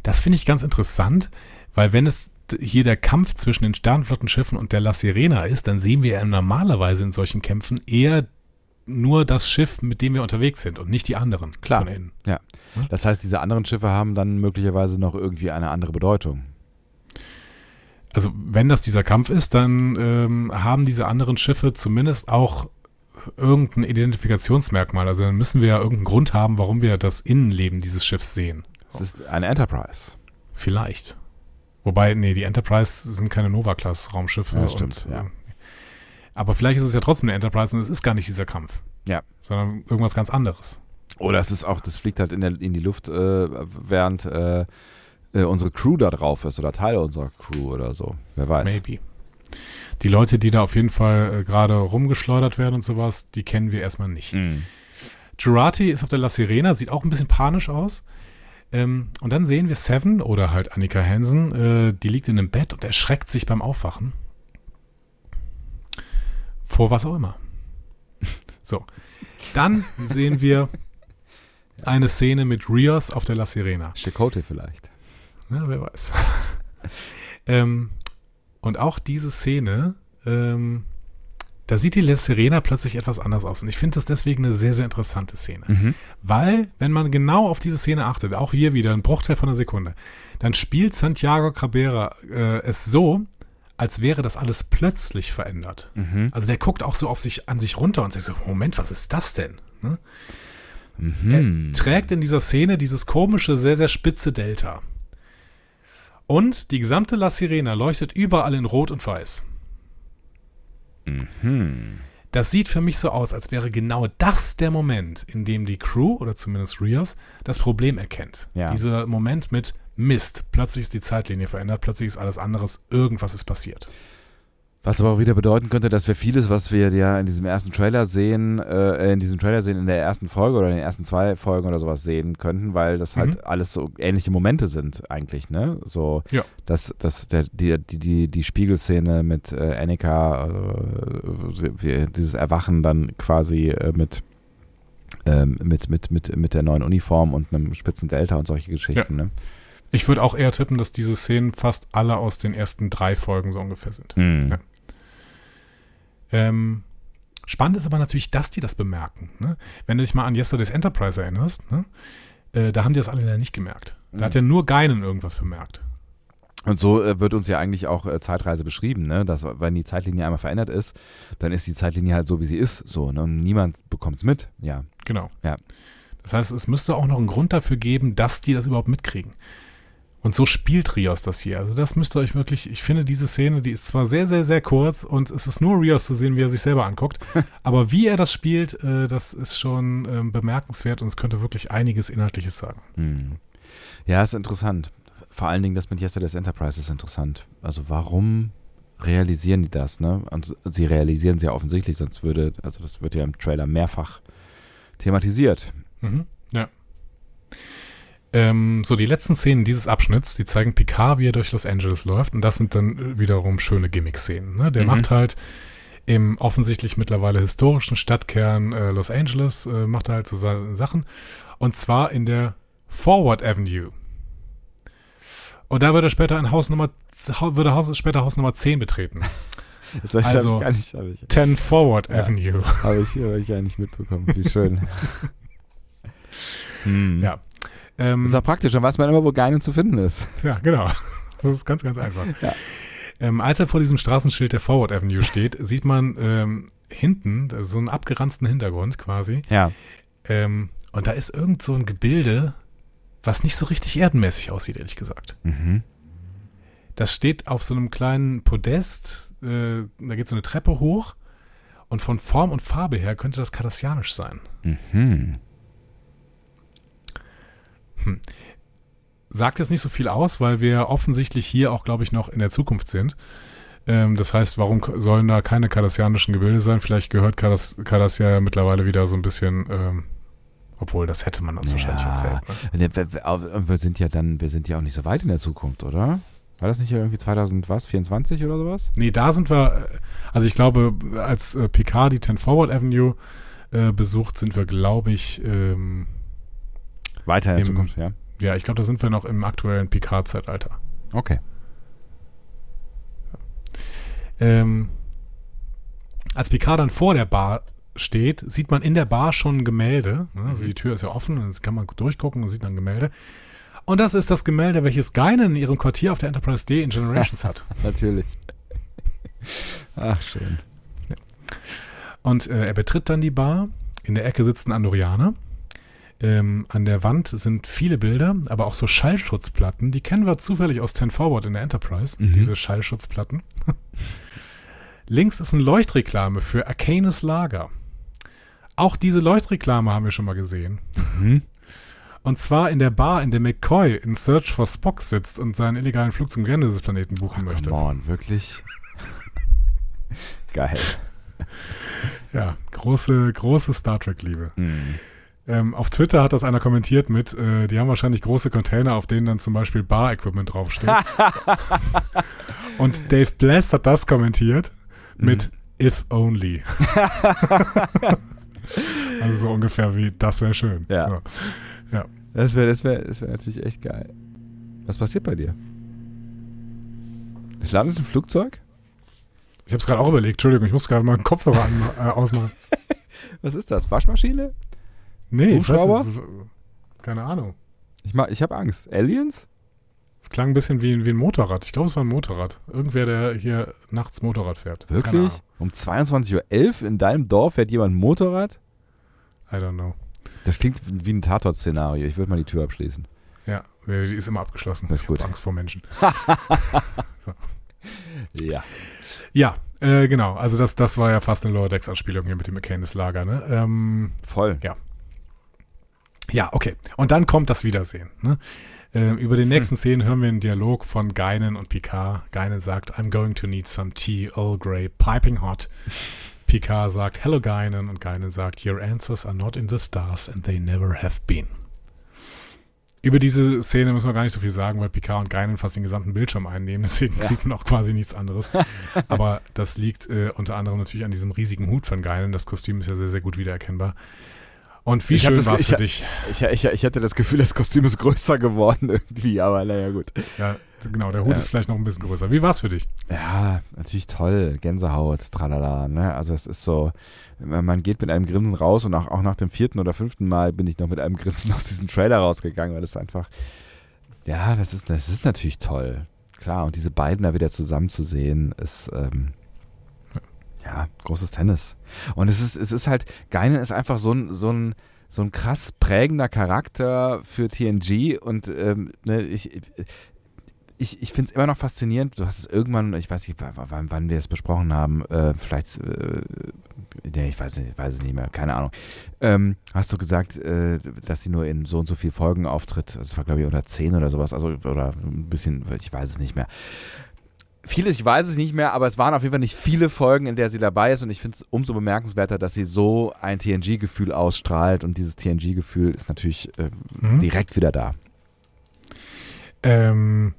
Das finde ich ganz interessant, weil wenn es hier der Kampf zwischen den Sternenflottenschiffen und der La Sirena ist, dann sehen wir ja normalerweise in solchen Kämpfen eher nur das Schiff, mit dem wir unterwegs sind und nicht die anderen Klar. Ja. Das heißt, diese anderen Schiffe haben dann möglicherweise noch irgendwie eine andere Bedeutung. Also wenn das dieser Kampf ist, dann ähm, haben diese anderen Schiffe zumindest auch irgendein Identifikationsmerkmal. Also dann müssen wir ja irgendeinen Grund haben, warum wir das Innenleben dieses Schiffs sehen. Es ist eine Enterprise. Vielleicht. Wobei, nee, die Enterprise sind keine Nova-Class-Raumschiffe. Ja, das stimmt, und, ja. äh, Aber vielleicht ist es ja trotzdem eine Enterprise und es ist gar nicht dieser Kampf, Ja. sondern irgendwas ganz anderes. Oder es ist auch, das fliegt halt in, der, in die Luft, äh, während äh, äh, unsere Crew da drauf ist oder Teile unserer Crew oder so. Wer weiß. Maybe. Die Leute, die da auf jeden Fall äh, gerade rumgeschleudert werden und sowas, die kennen wir erstmal nicht. Mhm. Jurati ist auf der La Sirena, sieht auch ein bisschen panisch aus. Ähm, und dann sehen wir Seven oder halt Annika Hansen, äh, die liegt in einem Bett und erschreckt sich beim Aufwachen. Vor was auch immer. So. Dann sehen wir eine Szene mit Rios auf der La Sirena. Chicote vielleicht. Ja, wer weiß. ähm, und auch diese Szene, ähm, da sieht die La Sirena plötzlich etwas anders aus. Und ich finde das deswegen eine sehr, sehr interessante Szene. Mhm. Weil, wenn man genau auf diese Szene achtet, auch hier wieder ein Bruchteil von einer Sekunde, dann spielt Santiago Cabrera äh, es so, als wäre das alles plötzlich verändert. Mhm. Also der guckt auch so auf sich, an sich runter und sagt so, Moment, was ist das denn? Ne? Mhm. Er trägt in dieser Szene dieses komische, sehr, sehr spitze Delta. Und die gesamte La Sirena leuchtet überall in Rot und Weiß. Mhm. Das sieht für mich so aus, als wäre genau das der Moment, in dem die Crew, oder zumindest Rios, das Problem erkennt. Ja. Dieser Moment mit Mist. Plötzlich ist die Zeitlinie verändert, plötzlich ist alles anderes, irgendwas ist passiert. Was aber auch wieder bedeuten könnte, dass wir vieles, was wir ja in diesem ersten Trailer sehen, äh, in diesem Trailer sehen, in der ersten Folge oder in den ersten zwei Folgen oder sowas sehen könnten, weil das halt Mhm. alles so ähnliche Momente sind eigentlich, ne? So, Ja. dass, dass der, die, die, die, die Spiegelszene mit äh, Annika, äh, dieses Erwachen dann quasi äh, mit, ähm, mit, mit, mit, mit der neuen Uniform und einem spitzen Delta und solche Geschichten, ne? Ich würde auch eher tippen, dass diese Szenen fast alle aus den ersten drei Folgen so ungefähr sind. Hm. Ja. Ähm, spannend ist aber natürlich, dass die das bemerken. Ne? Wenn du dich mal an Yesterday's Enterprise erinnerst, ne? äh, da haben die das alle nicht gemerkt. Da hat ja nur Geinen irgendwas bemerkt. Und so äh, wird uns ja eigentlich auch äh, Zeitreise beschrieben, ne? dass wenn die Zeitlinie einmal verändert ist, dann ist die Zeitlinie halt so, wie sie ist, so, ne? und niemand bekommt es mit, ja. Genau. Ja. Das heißt, es müsste auch noch einen Grund dafür geben, dass die das überhaupt mitkriegen. Und so spielt Rios das hier. Also das müsst ihr euch wirklich, ich finde diese Szene, die ist zwar sehr, sehr, sehr kurz und es ist nur Rios zu sehen, wie er sich selber anguckt, aber wie er das spielt, äh, das ist schon ähm, bemerkenswert und es könnte wirklich einiges Inhaltliches sagen. Hm. Ja, ist interessant. Vor allen Dingen das mit Yesterday's Enterprise ist interessant. Also warum realisieren die das, ne? Und sie realisieren es ja offensichtlich, sonst würde, also das wird ja im Trailer mehrfach thematisiert. Mhm. Ja. Ähm, so, die letzten Szenen dieses Abschnitts, die zeigen Picard, wie er durch Los Angeles läuft. Und das sind dann äh, wiederum schöne Gimmick-Szenen. Ne? Der Mhm. macht halt im offensichtlich mittlerweile historischen Stadtkern äh, Los Angeles, äh, macht er halt so Sachen. Und zwar in der Forward Avenue. Und da wird er später ein Haus Nummer, würde Haus, später Haus Nummer 10 betreten. Das hab Also- ich gar nicht, habe ich, 10 Forward Ja. Avenue. hab ich, hab ich ja nicht mitbekommen. Wie schön. hm. Ja. Ähm, Ist auch praktisch, dann weiß man immer, wo Geinen zu finden ist. Ja, genau. Das ist ganz, ganz einfach. Ja. Ähm, als er vor diesem Straßenschild der Forward Avenue steht, sieht man ähm, hinten so einen abgeranzten Hintergrund quasi. Ja. Ähm, und da ist irgend so ein Gebilde, was nicht so richtig erdenmäßig aussieht, ehrlich gesagt. Mhm. Das steht auf so einem kleinen Podest, äh, da geht so eine Treppe hoch und von Form und Farbe her könnte das kardassianisch sein. Mhm. Sagt jetzt nicht so viel aus, weil wir offensichtlich hier auch, glaube ich, noch in der Zukunft sind. Ähm, das heißt, warum sollen da keine kardassianischen Gebilde sein? Vielleicht gehört Kardass, Cardassia ja mittlerweile wieder so ein bisschen, ähm, obwohl das hätte man uns wahrscheinlich Ja. erzählt. Ne? Wir sind ja dann, wir sind ja auch nicht so weit in der Zukunft, oder? War das nicht irgendwie 2000 was, 24 oder sowas? Nee, da sind wir, äh, also ich glaube, als äh, Picard die 10 Forward Avenue äh, besucht, sind wir, glaube ich, ähm, Weiter in der Zukunft, ja. ja, ich glaube, da sind wir noch im aktuellen Picard-Zeitalter. Okay. Ähm, als Picard dann vor der Bar steht, sieht man in der Bar schon ein Gemälde. Ne? Also die Tür ist ja offen, und jetzt kann man durchgucken und sieht dann ein Gemälde. Und das ist das Gemälde, welches Geinen in ihrem Quartier auf der Enterprise D in Generations hat. Natürlich. Ach, schön. Und äh, er betritt dann die Bar. In der Ecke sitzt ein Andorianer. Ähm, an der Wand sind viele Bilder, aber auch so Schallschutzplatten. Die kennen wir zufällig aus 10 Forward in der Enterprise, Mhm. diese Schallschutzplatten. Links ist eine Leuchtreklame für Arcanis Lager. Auch diese Leuchtreklame haben wir schon mal gesehen. Mhm. Und zwar in der Bar, in der McCoy in Search for Spock sitzt und seinen illegalen Flug zum Gelände des Planeten buchen möchte. Come on, wirklich? Geil. Ja, große, große Star Trek-Liebe. Mhm. Ähm, auf Twitter hat das einer kommentiert mit, äh, die haben wahrscheinlich große Container, auf denen dann zum Beispiel Bar-Equipment draufsteht. und Dave Bless hat das kommentiert mit If Only. also so ungefähr wie, das wäre schön. Ja. So. ja. Das wäre das wär, das wär natürlich echt geil. Was passiert bei dir? Es landet ein Flugzeug? Ich habe es gerade auch überlegt, Entschuldigung, ich muss gerade mal einen Kopfhörer an, äh, ausmachen. Was ist das? Waschmaschine? Nee, Hubschrauber? ist- keine Ahnung. Ich, ma- ich habe Angst. Aliens? Es klang ein bisschen wie, wie ein Motorrad. Ich glaube, es war ein Motorrad. Irgendwer, der hier nachts Motorrad fährt. Wirklich? Um 22.11 Uhr in deinem Dorf fährt jemand Motorrad? I don't know. Das klingt wie ein Tatort-Szenario. Ich würde mal die Tür abschließen. Ja, die ist immer abgeschlossen. Das ist Ich gut. Angst vor Menschen. Ja. Ja, äh, genau. Also das, das war ja fast eine Lower Decks Anspielung hier mit dem McCanis Lager. Ne? Ähm, Voll. ja, okay. Und dann kommt das Wiedersehen. Ne? Ähm, über den nächsten Szenen hören wir einen Dialog von Geinen und Picard. Geinen sagt, I'm going to need some tea, Earl Grey, piping hot. Picard sagt, hello Geinen und Geinen sagt, your answers are not in the stars and they never have been. Über diese Szene müssen wir gar nicht so viel sagen, weil Picard und Geinen fast den gesamten Bildschirm einnehmen, deswegen Ja. sieht man auch quasi nichts anderes. Aber das liegt äh, unter anderem natürlich an diesem riesigen Hut von Geinen. Das Kostüm ist ja sehr, sehr gut wiedererkennbar. Und wie Ich schön war es für dich. Ich, ich, ich hatte das Gefühl, das Kostüm ist größer geworden irgendwie, aber naja, gut. Ja, genau, der Hut Ja. ist vielleicht noch ein bisschen größer. Wie war es für dich? Ja, natürlich toll. Gänsehaut, tralala. Ne? Also es ist so, man geht mit einem Grinsen raus und auch, auch nach dem vierten oder fünften Mal bin ich noch mit einem Grinsen aus diesem Trailer rausgegangen, weil es einfach, ja, das ist, das ist natürlich toll. Klar, und diese beiden da wieder zusammen zu sehen, ist, ähm, ja, großes Tennis. Und es ist, es ist halt, Geinen ist einfach so ein, so ein, so ein krass prägender Charakter für TNG und ähm, ne, ich, ich, ich finde es immer noch faszinierend. Du hast es irgendwann, ich weiß nicht, wann, wann wir es besprochen haben, äh, vielleicht, äh, nee, ich weiß, nicht, ich weiß es nicht mehr, keine Ahnung. Ähm, hast du gesagt, äh, dass sie nur in so und so vielen Folgen auftritt? Das war, glaube ich, unter 10 oder sowas, also oder ein bisschen, ich weiß es nicht mehr. Vieles, ich weiß es nicht mehr, aber es waren auf jeden Fall nicht viele Folgen, in der sie dabei ist und ich finde es umso bemerkenswerter, dass sie so ein TNG-Gefühl ausstrahlt und dieses TNG-Gefühl ist natürlich äh, Mhm. direkt wieder da. Ähm,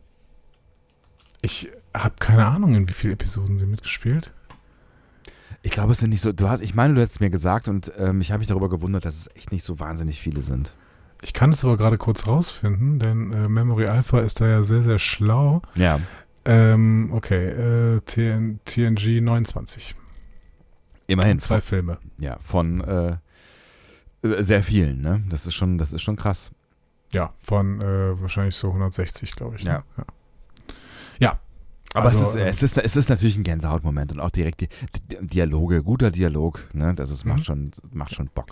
ich habe keine Ahnung, in wie vielen Episoden sie mitgespielt. Ich glaube, es sind nicht so. Du hast, ich meine, du hättest es mir gesagt und ähm, ich habe mich darüber gewundert, dass es echt nicht so wahnsinnig viele sind. Ich kann es aber gerade kurz rausfinden, denn äh, Memory Alpha ist da ja sehr, sehr schlau. Ja. Ähm, okay, äh, TN, TNG 29. Immerhin Zwei zwei. Filme. Ja, von äh, äh, sehr vielen, ne? Das ist schon, das ist schon krass. Ja, von äh, wahrscheinlich so 160, glaube ich. Ja. Ne? ja. Ja. Aber Also, es, ist, ähm, es, ist, es ist natürlich ein Gänsehautmoment und auch direkt die, die Dialoge, guter Dialog, ne? Das ist, Mhm. macht, schon, macht schon Bock.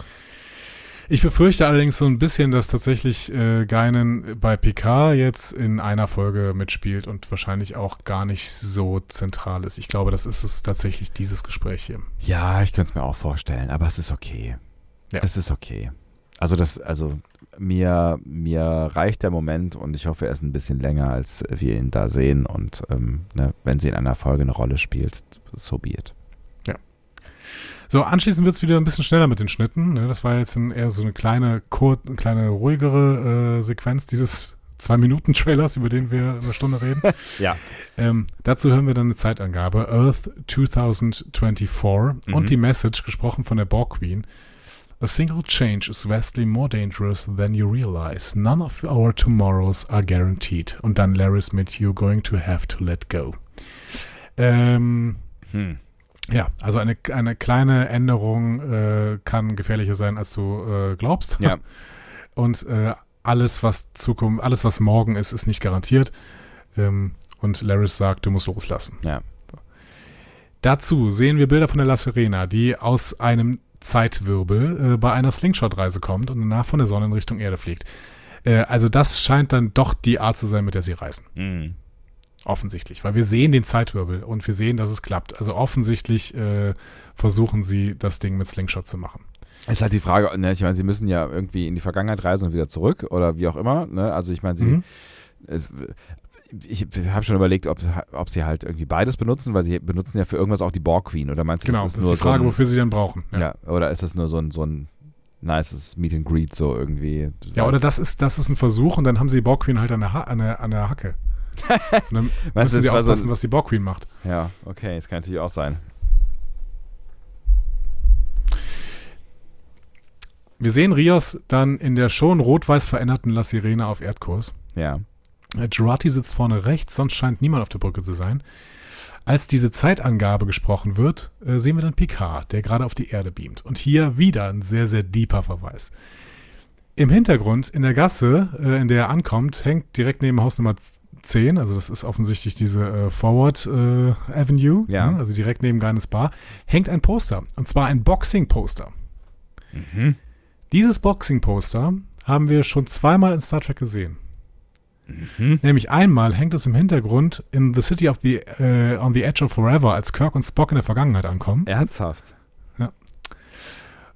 Ich befürchte allerdings so ein bisschen, dass tatsächlich äh, Geinen bei Picard jetzt in einer Folge mitspielt und wahrscheinlich auch gar nicht so zentral ist. Ich glaube, das ist es tatsächlich dieses Gespräch hier. Ja, ich könnte es mir auch vorstellen, aber es ist okay. Ja. Es ist okay. Also das, also mir, mir reicht der Moment und ich hoffe, er ist ein bisschen länger, als wir ihn da sehen. Und ähm, ne, wenn sie in einer Folge eine Rolle spielt, so be it. So, anschließend wird es wieder ein bisschen schneller mit den Schnitten. Ne? Das war jetzt ein, eher so eine kleine, kur eine kleine ruhigere äh, Sequenz dieses Zwei-Minuten-Trailers, über den wir eine Stunde reden. Ja. Ähm, dazu hören wir dann eine Zeitangabe, Earth 2024 Mhm. und die Message, gesprochen von der Borg Queen. A single change is vastly more dangerous than you realize. None of our tomorrows are guaranteed. Und dann Laris mit You're going to have to let go. Ähm, Hm. Ja, also eine, eine kleine Änderung äh, kann gefährlicher sein, als du äh, glaubst. Ja. Und äh, alles, was Zukunft, alles, was morgen ist, ist nicht garantiert. Ähm, und Laris sagt, du musst loslassen. Ja. Dazu sehen wir Bilder von der La Serena, die aus einem Zeitwirbel äh, bei einer Slingshot-Reise kommt und danach von der Sonne in Richtung Erde fliegt. Äh, also das scheint dann doch die Art zu sein, mit der sie reisen. Mhm. Offensichtlich, weil wir sehen den Zeitwirbel und wir sehen, dass es klappt. Also offensichtlich äh, versuchen sie, das Ding mit Slingshot zu machen. Ist halt die Frage, ne, ich meine, sie müssen ja irgendwie in die Vergangenheit reisen und wieder zurück oder wie auch immer. Ne? Also ich meine, sie, Mhm. es, ich habe schon überlegt, ob, ob sie halt irgendwie beides benutzen, weil sie benutzen ja für irgendwas auch die Borg Queen. Oder meinst du, Genau, das das ist ist nur die Frage, so ein, wofür sie den brauchen. Ja, ja. oder ist das nur so ein, so ein nices Meet and Greet so irgendwie? ja oder das ist, das ist ein Versuch und dann haben sie die Borg Queen halt an der, ha an der, an der Hacke. Und dann du, müssen sie so aufpassen, ein- was die Borg Queen macht. Ja, okay, das kann natürlich auch sein. Wir sehen Rios dann in der schon rot-weiß veränderten La Sirene auf Erdkurs. Ja. Girardi sitzt vorne rechts, sonst scheint niemand auf der Brücke zu sein. Als diese Zeitangabe gesprochen wird, äh, sehen wir dann Picard, der gerade auf die Erde beamt. Und hier wieder ein sehr, sehr deeper Verweis. Im Hintergrund, in der Gasse, äh, in der er ankommt, hängt direkt neben Haus Nummer 10, also das ist offensichtlich diese äh, Forward äh, Avenue, Ja. ne, also direkt neben Geines Bar, hängt ein Poster. Und zwar ein Boxing-Poster. Mhm. Dieses Boxing-Poster haben wir schon zweimal in Star Trek gesehen. Mhm. Nämlich einmal hängt es im Hintergrund in The City of the äh, on the Edge of Forever, als Kirk und Spock in der Vergangenheit ankommen. Ernsthaft?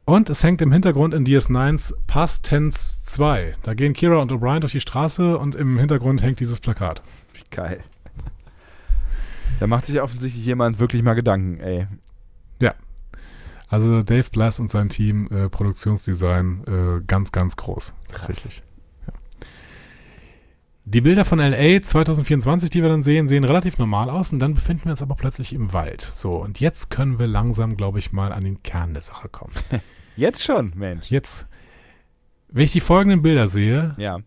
Und es hängt im Hintergrund in DS9s Past Tense 2. Da gehen Kira und O'Brien durch die Straße und im Hintergrund hängt dieses Plakat. Wie geil. Da macht sich offensichtlich jemand wirklich mal Gedanken, ey. Also Dave Blass und sein Team, äh, Produktionsdesign, äh, ganz, ganz groß. Tatsächlich. Die Bilder von LA 2024, die wir dann sehen, sehen relativ normal aus und dann befinden wir uns aber plötzlich im Wald. So, und jetzt können wir langsam, glaube ich, mal an den Kern der Sache kommen. Jetzt schon, Mensch. Jetzt, wenn ich die folgenden Bilder sehe, Ja.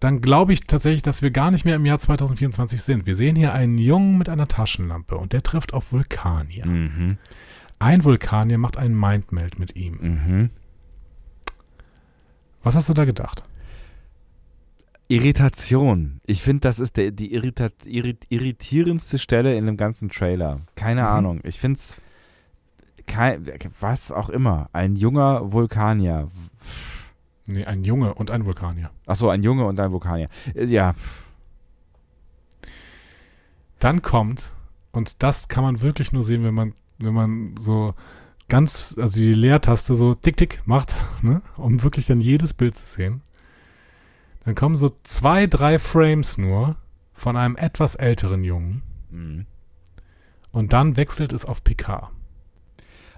dann glaube ich tatsächlich, dass wir gar nicht mehr im Jahr 2024 sind. Wir sehen hier einen Jungen mit einer Taschenlampe und der trifft auf Vulkanier. Mhm. Ein Vulkanier macht einen Mindmeld mit ihm. Mhm. Was hast du da gedacht? Irritation. Ich finde, das ist der, die irrita irrit irritierendste Stelle in dem ganzen Trailer. Keine Mhm. Ahnung. Ich finde es. Was auch immer. Ein junger Vulkanier. Nee, ein Junge und ein Vulkanier. Achso, ein Junge und ein Vulkanier. Äh, Ja. Dann kommt, und das kann man wirklich nur sehen, wenn man, wenn man so ganz, also die Leertaste so tick tick macht, ne, um wirklich dann jedes Bild zu sehen. Dann kommen so zwei, drei Frames nur von einem etwas älteren Jungen Mhm. und dann wechselt es auf Picard.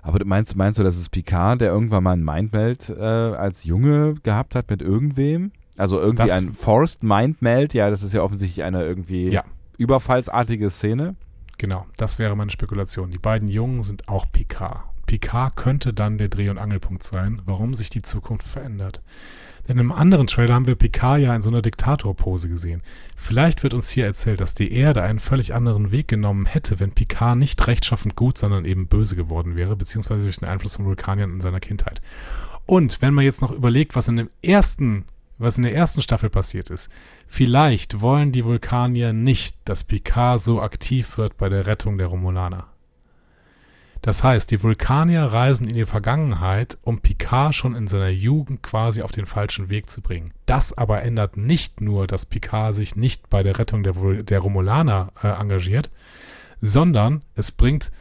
Aber du meinst, meinst du, das ist Picard, der irgendwann mal ein Mindmeld äh, als Junge gehabt hat mit irgendwem? Also irgendwie Das- ein Forced Mindmeld? Ja, das ist ja offensichtlich eine irgendwie Ja. überfallsartige Szene. Genau, das wäre meine Spekulation. Die beiden Jungen sind auch Picard. Picard könnte dann der Dreh- und Angelpunkt sein, warum sich die Zukunft verändert. Denn im anderen Trailer haben wir Picard ja in so einer Diktatorpose gesehen. Vielleicht wird uns hier erzählt, dass die Erde einen völlig anderen Weg genommen hätte, wenn Picard nicht rechtschaffend gut, sondern eben böse geworden wäre, beziehungsweise durch den Einfluss von Vulkaniern in seiner Kindheit. Und wenn man jetzt noch überlegt, was in dem ersten, was in der ersten Staffel passiert ist, vielleicht wollen die Vulkanier nicht, dass Picard so aktiv wird bei der Rettung der Romulaner. Das heißt, die Vulkanier reisen in die Vergangenheit, um Picard schon in seiner Jugend quasi auf den falschen Weg zu bringen. Das aber ändert nicht nur, dass Picard sich nicht bei der Rettung der, der Romulaner äh, engagiert, sondern es bringt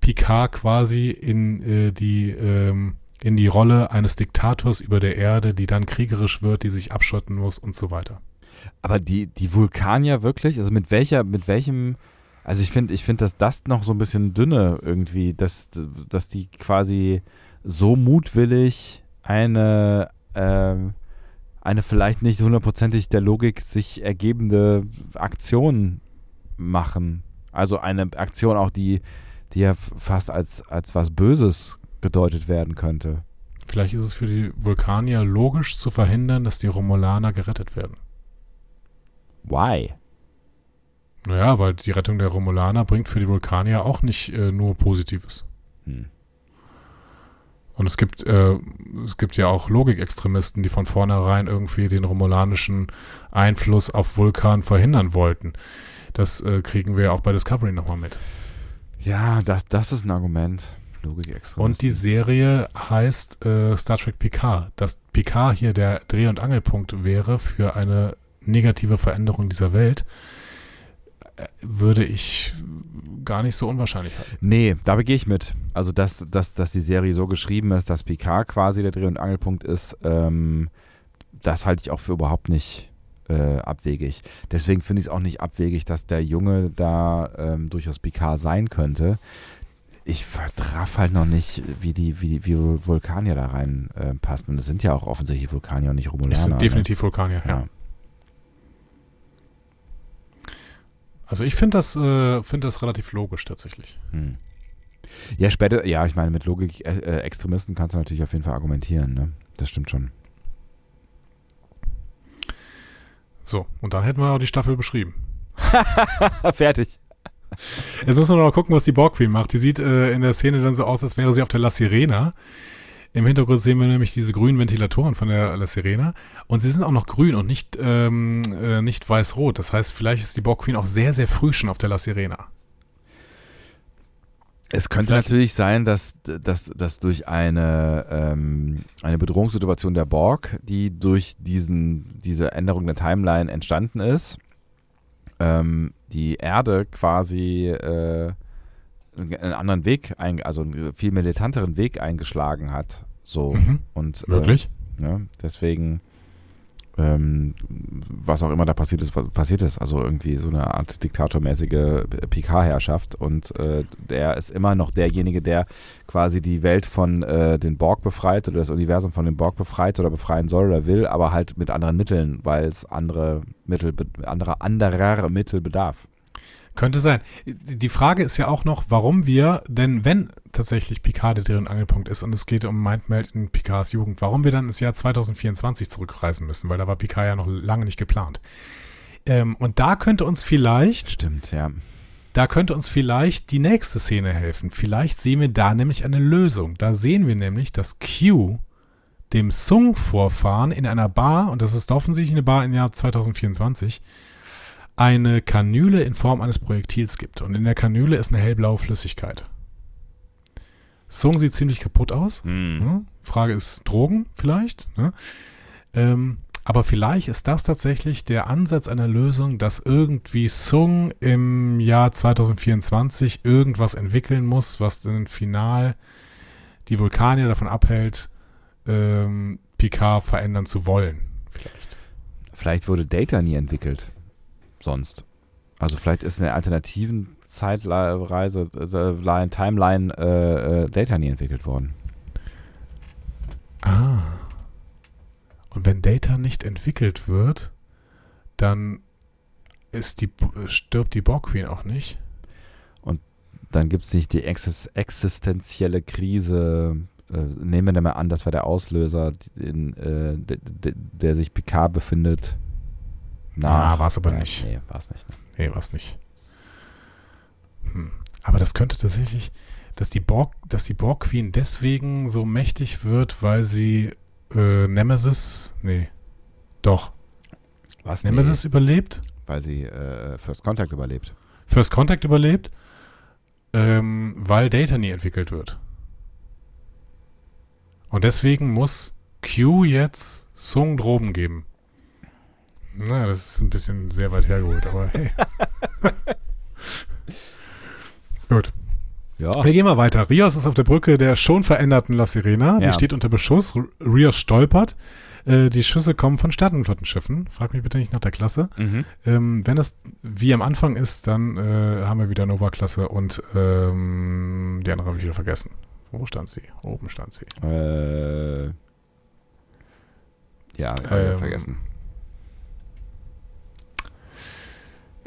Picard quasi in äh, die ähm, in die Rolle eines Diktators über der Erde, die dann kriegerisch wird, die sich abschotten muss und so weiter. Aber die, die Vulkanier wirklich, also mit welcher, mit welchem, also ich finde, ich finde, dass das noch so ein bisschen dünne irgendwie, dass, dass die quasi so mutwillig eine, ähm, eine vielleicht nicht hundertprozentig der Logik sich ergebende Aktion machen. Also eine Aktion auch, die, die ja fast als, als was Böses gedeutet werden könnte. Vielleicht ist es für die Vulkanier logisch zu verhindern, dass die Romulaner gerettet werden. Why? Naja, weil die Rettung der Romulaner bringt für die Vulkanier auch nicht äh, nur Positives. Hm. Und es gibt, äh, es gibt ja auch Logikextremisten, die von vornherein irgendwie den romulanischen Einfluss auf Vulkan verhindern wollten. Das äh, kriegen wir ja auch bei Discovery nochmal mit. Ja, das, das ist ein Argument. Logik extra. Und die Serie heißt äh, Star Trek Picard. Dass Picard hier der Dreh- und Angelpunkt wäre für eine negative Veränderung dieser Welt, würde ich gar nicht so unwahrscheinlich halten. Nee, da gehe ich mit. Also, dass, dass, dass die Serie so geschrieben ist, dass Picard quasi der Dreh- und Angelpunkt ist, ähm, das halte ich auch für überhaupt nicht äh, abwegig. Deswegen finde ich es auch nicht abwegig, dass der Junge da ähm, durchaus Picard sein könnte. Ich vertraff halt noch nicht, wie die, wie, wie Vulkanier da reinpassen. äh, Und es sind ja auch offensichtlich Vulkanier und nicht Romulaner. Das sind ne? definitiv Vulkanier, ja. Ja. Also ich finde das, äh, find das relativ logisch tatsächlich. Hm. Ja, später, ja, ich meine, mit Logik äh, äh, Extremisten kannst du natürlich auf jeden Fall argumentieren, ne? Das stimmt schon. So, und dann hätten wir auch die Staffel beschrieben. Fertig. Jetzt müssen wir noch gucken, was die Borg Queen macht. Die sieht äh, in der Szene dann so aus, als wäre sie auf der La Sirena. Im Hintergrund sehen wir nämlich diese grünen Ventilatoren von der La Sirena. Und sie sind auch noch grün und nicht, ähm, äh, nicht weiß-rot. Das heißt, vielleicht ist die Borg Queen auch sehr, sehr früh schon auf der La Sirena. Es könnte Vielleicht- natürlich sein, dass, dass, dass durch eine, ähm, eine Bedrohungssituation der Borg, die durch diesen, diese Änderung der Timeline entstanden ist, ähm, die Erde quasi äh, einen anderen Weg, ein, also einen viel militanteren Weg eingeschlagen hat. So. Mhm. Und, äh, Möglich? Ja, deswegen, ähm, was auch immer da passiert ist, passiert ist. Also irgendwie so eine Art diktatormäßige PK-Herrschaft. Und äh, der ist immer noch derjenige, der quasi die Welt von äh, den Borg befreit oder das Universum von den Borg befreit oder befreien soll oder will, aber halt mit anderen Mitteln, weil es andere Mittel, anderer, anderer Mittel bedarf. Könnte sein. Die Frage ist ja auch noch, warum wir, denn wenn tatsächlich Picard der Dreh- und Angelpunkt ist und es geht um Mindmeld in Picards Jugend, warum wir dann ins Jahr 2024 zurückreisen müssen, weil da war Picard ja noch lange nicht geplant. Ähm, und da könnte uns vielleicht, Stimmt, ja. da könnte uns vielleicht die nächste Szene helfen. Vielleicht sehen wir da nämlich eine Lösung. Da sehen wir nämlich, dass Q dem Sung-Vorfahren in einer Bar, und das ist offensichtlich eine Bar im Jahr 2024, eine Kanüle in Form eines Projektils gibt. Und in der Kanüle ist eine hellblaue Flüssigkeit. Sung sieht ziemlich kaputt aus. Hm. Frage ist Drogen vielleicht. Ne? Ähm, aber vielleicht ist das tatsächlich der Ansatz einer Lösung, dass irgendwie Sung im Jahr 2024 irgendwas entwickeln muss, was dann final die Vulkanier davon abhält, ähm, Picard verändern zu wollen. Vielleicht. Vielleicht wurde Data nie entwickelt. Sonst. Also vielleicht ist in der alternativen Zeitreise, äh, Line, Timeline äh, äh, Data nie entwickelt worden. Ah. Und wenn Data nicht entwickelt wird, dann ist die, stirbt die Borg Queen auch nicht. Dann gibt es nicht die exis existenzielle Krise. Äh, nehmen wir mal an, das war der Auslöser, in, äh, de, de, der sich Picard befindet. Ah, war's aber Ja, nicht. Nee, war es nicht. Ne? Nee, was nicht. Hm. Aber das könnte tatsächlich, dass die Borg, dass die Borg Queen deswegen so mächtig wird, weil sie äh, Nemesis, nee, doch, Was Nemesis überlebt, Nee, weil sie äh, First Contact überlebt. First Contact überlebt, ähm, weil Data nie entwickelt wird. Und deswegen muss Q jetzt Sung Droben geben. Na, das ist ein bisschen sehr weit hergeholt, aber hey. Gut. Ja. Wir gehen mal weiter. Rios ist auf der Brücke der schon veränderten La Sirena. Die Ja. steht unter Beschuss. Rios stolpert. Äh, die Schüsse kommen von Sternenflottenschiffen. Frag mich bitte nicht nach der Klasse. Mhm. Ähm, wenn es wie am Anfang ist, dann äh, haben wir wieder Nova-Klasse und ähm, die andere habe ich wieder vergessen. Wo stand sie? Oben stand sie. Äh, ja, ich Ähm, vergessen.